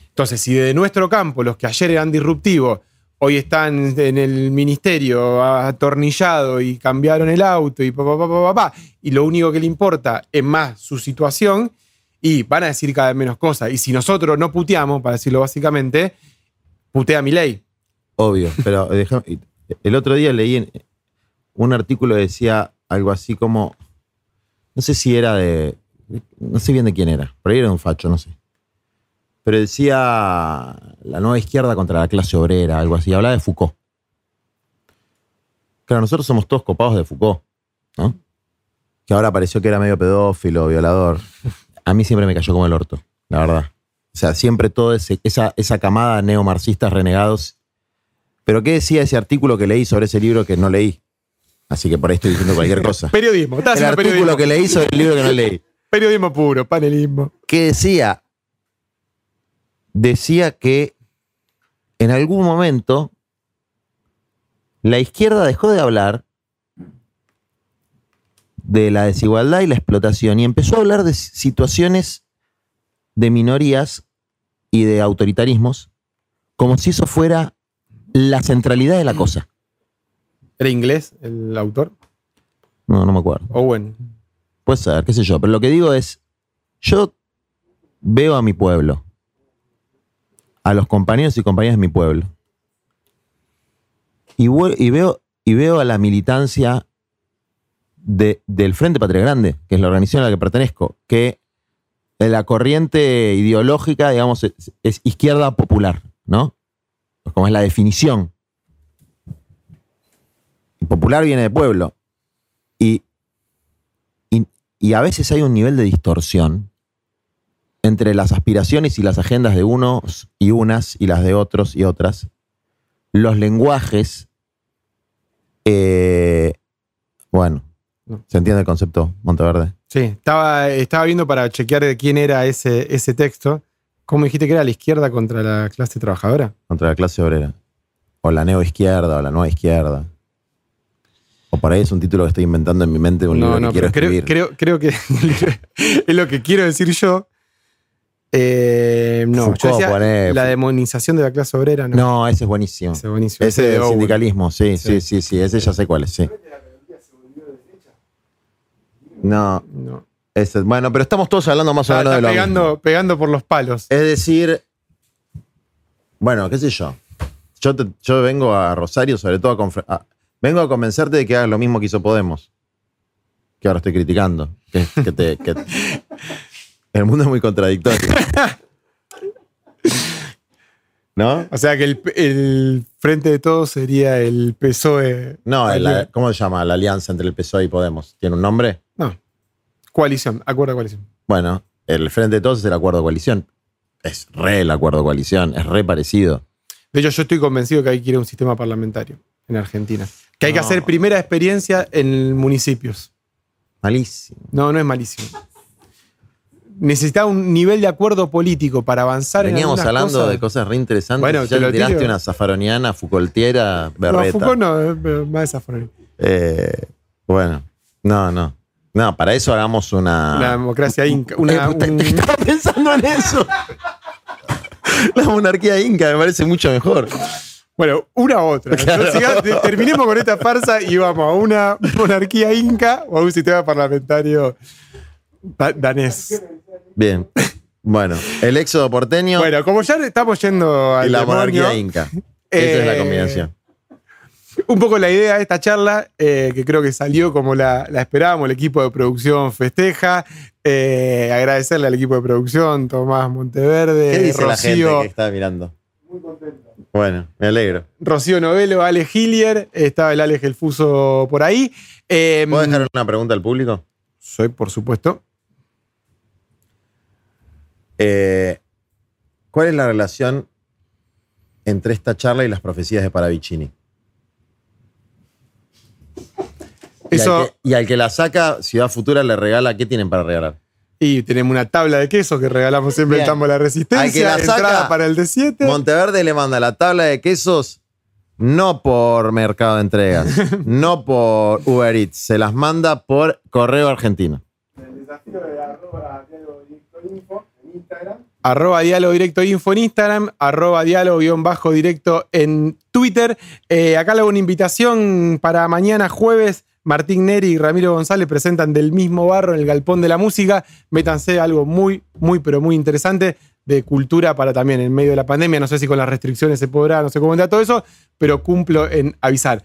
Entonces, si de nuestro campo los que ayer eran disruptivos, hoy están en el ministerio atornillados y cambiaron el auto y pa, pa, pa, pa, pa, pa, y lo único que le importa es más su situación, y van a decir cada vez menos cosas. Y si nosotros no puteamos, para decirlo básicamente, putea mi ley. Obvio, pero [laughs] deja- el otro día leí un artículo que decía algo así como, no sé si era de, no sé bien de quién era, pero ahí era un facho, no sé. Pero decía la nueva izquierda contra la clase obrera, algo así, hablaba de Foucault. Claro, nosotros somos todos copados de Foucault, ¿no? Que ahora pareció que era medio pedófilo, violador. A mí siempre me cayó como el orto, la verdad. O sea, siempre toda esa, esa camada neomarxistas renegados pero ¿qué decía ese artículo que leí sobre ese libro que no leí? Así que por ahí estoy diciendo cualquier [laughs] cosa. Periodismo, estás El artículo periodismo. que leí sobre el libro que no leí. Periodismo puro, panelismo. Que decía, decía que en algún momento la izquierda dejó de hablar de la desigualdad y la explotación y empezó a hablar de situaciones de minorías y de autoritarismos como si eso fuera la centralidad de la cosa. ¿Era inglés el autor? No, no me acuerdo. Owen. Puede ser, qué sé yo. Pero lo que digo es, yo veo a mi pueblo, a los compañeros y compañeras de mi pueblo, y, veo, y veo a la militancia de- del Frente Patria Grande, que es la organización a la que pertenezco, que la corriente ideológica, digamos, es, izquierda popular, ¿no? Como es la definición. Popular viene de pueblo. Y, y, a veces hay un nivel de distorsión entre las aspiraciones y las agendas de unos y unas y las de otros y otras. Los lenguajes. eh, bueno, ¿se entiende el concepto, Monteverde? Sí, estaba, estaba viendo para chequear de quién era ese, ese texto. ¿Cómo dijiste que era la izquierda contra la clase trabajadora? Contra la clase obrera. O la neoizquierda o la nueva izquierda. O por ahí es un título que estoy inventando en mi mente un libro que quiero pero creo, escribir. creo, creo que [laughs] es lo que quiero decir yo. Eh, no, yo Foucault, decía poné- la demonización de la clase obrera. No, No, ese es buenísimo. Ese es buenísimo. Ese de Owen. sindicalismo, sí, sí, sí, sí, ese ya sé cuál es, sí. No. No. Ese- bueno, pero estamos todos hablando más o menos de lo pegando, mismo. pegando por los palos. Es decir, bueno, qué sé yo. Yo, te- yo vengo a Rosario sobre todo a, a- Vengo a convencerte de que hagas lo mismo que hizo Podemos. Que ahora estoy criticando. Que, que te- que- [laughs] el mundo es muy contradictorio. ¿No? O sea que el, el frente de todos sería el PSOE. No, la- ¿cómo se llama la alianza entre el PSOE y Podemos? ¿Tiene un nombre? No. Coalición, acuerdo de coalición. Bueno, el Frente de Todos es el acuerdo de coalición. Es re el acuerdo de coalición, es re parecido. De hecho, yo estoy convencido que hay que ir a un sistema parlamentario en Argentina. Que hay que No. hacer primera experiencia en municipios. Malísimo. No, no es malísimo. Necesita un nivel de acuerdo político para avanzar Veníamos en hablando cosas. de cosas re interesantes. Bueno, ya te tiraste una zafaroniana, Foucaultiera, No, berreta. Foucault no, eh, pero más. Eh, bueno, no, no. No, para eso hagamos una. Una democracia inca. Una, Eh, un- [laughs] Estaba pensando en eso. La monarquía inca me parece mucho mejor. Bueno, una u otra. Claro. [laughs] Entonces, terminemos con esta farsa y vamos a una monarquía inca o a un sistema parlamentario da- danés. Bien. Bueno, el éxodo porteño Bueno, como ya estamos yendo al y la demonio, monarquía inca. Esa es la eh, combinación. Un poco la idea de esta charla, eh, que creo que salió como la, la esperábamos, el equipo de producción festeja. Eh, agradecerle al equipo de producción, Tomás Monteverde, ¿Qué dice la gente Rocío, que está mirando? Bueno, me alegro. Rocío Novelo, Ale Hillier, estaba el Alex Gelfuso por ahí. Eh, ¿Puedo dejar una pregunta al público? Soy, por supuesto. Eh, ¿Cuál es la relación entre esta charla y las profecías de Paravicini? Y, Eso- al que, y al que la saca, Ciudad Futura le regala, ¿qué tienen para regalar? Y tenemos una tabla de queso que regalamos siempre en Tambo la Al que Resistencia, la saca, entrada para el D7. Monteverde le manda la tabla de quesos no por Mercado de Entregas, [laughs] no por Uber Eats, se las manda por correo argentino. Arroba diálogo directo info en Instagram, arroba diálogo guion bajo directo en Twitter. Eh, acá le hago una invitación para mañana jueves. Martín Neri y Ramiro González presentan del mismo barro en el Galpón de la Música. Métanse algo muy, muy, pero muy interesante de cultura para también en medio de la pandemia. No sé si con las restricciones se podrá, no sé cómo está todo eso, pero cumplo en avisar.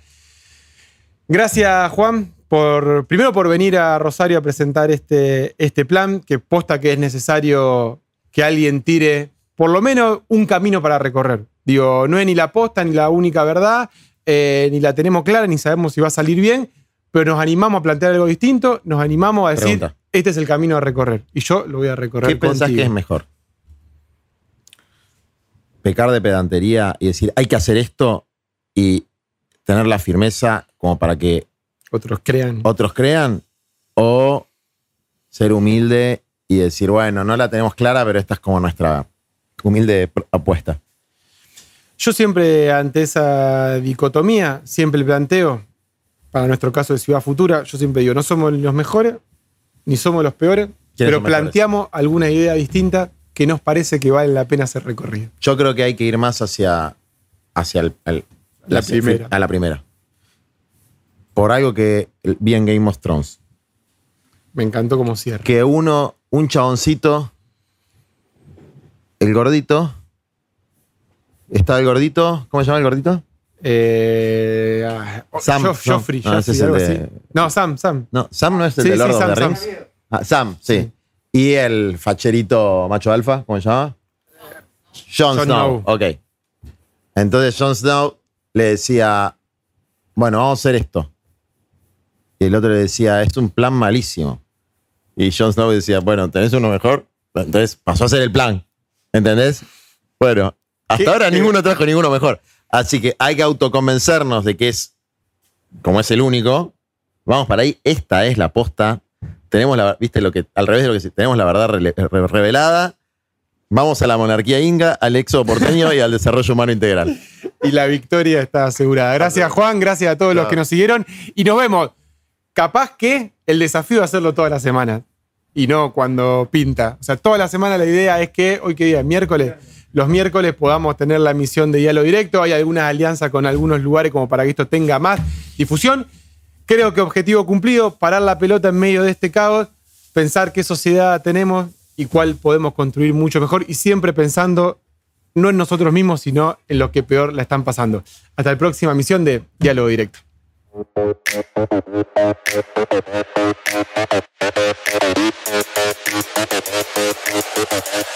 Gracias, Juan, por primero por venir a Rosario a presentar este, este plan, que posta que es necesario que alguien tire por lo menos un camino para recorrer. Digo, no es ni la posta ni la única verdad, eh, ni la tenemos clara, ni sabemos si va a salir bien, pero nos animamos a plantear algo distinto, nos animamos a decir, Pregunta. este es el camino a recorrer. Y yo lo voy a recorrer. ¿Qué pensás contigo. que es mejor? Pecar de pedantería y decir, hay que hacer esto y tener la firmeza como para que Otros crean. otros crean, o ser humilde y decir, bueno, no la tenemos clara, pero esta es como nuestra humilde apuesta. Yo siempre, ante esa dicotomía, siempre planteo, para nuestro caso de Ciudad Futura, yo siempre digo, no somos los mejores, ni somos los peores, pero mejores? planteamos alguna idea distinta que nos parece que vale la pena ser recorrida. Yo creo que hay que ir más hacia, hacia el- el- La primera. A la primera. Por algo que vi en Game of Thrones. Me encantó como cierre. Que uno, un chaboncito, el gordito, está el gordito, ¿cómo se llama el gordito? Eh, ah, Sam. No, Joffrey, no, ese Joffrey, es el algo de- así. No, Sam, Sam. No, Sam no es el Sí, de sí, Lord of Sam, the Sam. Ah, Sam, sí. Y el facherito macho alfa, ¿cómo se llama? Jon Snow. Ok. Entonces Jon Snow le decía, bueno, vamos a hacer esto. Y el otro le decía, es un plan malísimo. Y Jon Snow decía, bueno, ¿tenés uno mejor? Entonces pasó a ser el plan. ¿Entendés? Bueno, hasta ¿Qué? ahora ninguno trajo ninguno mejor. Así que hay que autoconvencernos de que es, como es el único, vamos para ahí. Esta es la posta. Tenemos la, viste, lo que, al revés de lo que tenemos la verdad re- revelada. Vamos a la monarquía inga, al éxodo porteño y al desarrollo humano integral. Y la victoria está asegurada. Gracias, Juan. Gracias a todos los que nos siguieron. Y nos vemos. Capaz que el desafío es hacerlo toda la semana. Y no cuando pinta. O sea, toda la semana la idea es que, hoy qué día, miércoles, los miércoles podamos tener la emisión de diálogo directo. Hay alguna alianza con algunos lugares como para que esto tenga más difusión. Creo que objetivo cumplido, parar la pelota en medio de este caos, pensar qué sociedad tenemos y cuál podemos construir mucho mejor y siempre pensando no en nosotros mismos, sino en los que peor la están pasando. Hasta la próxima misión de Diálogo Directo.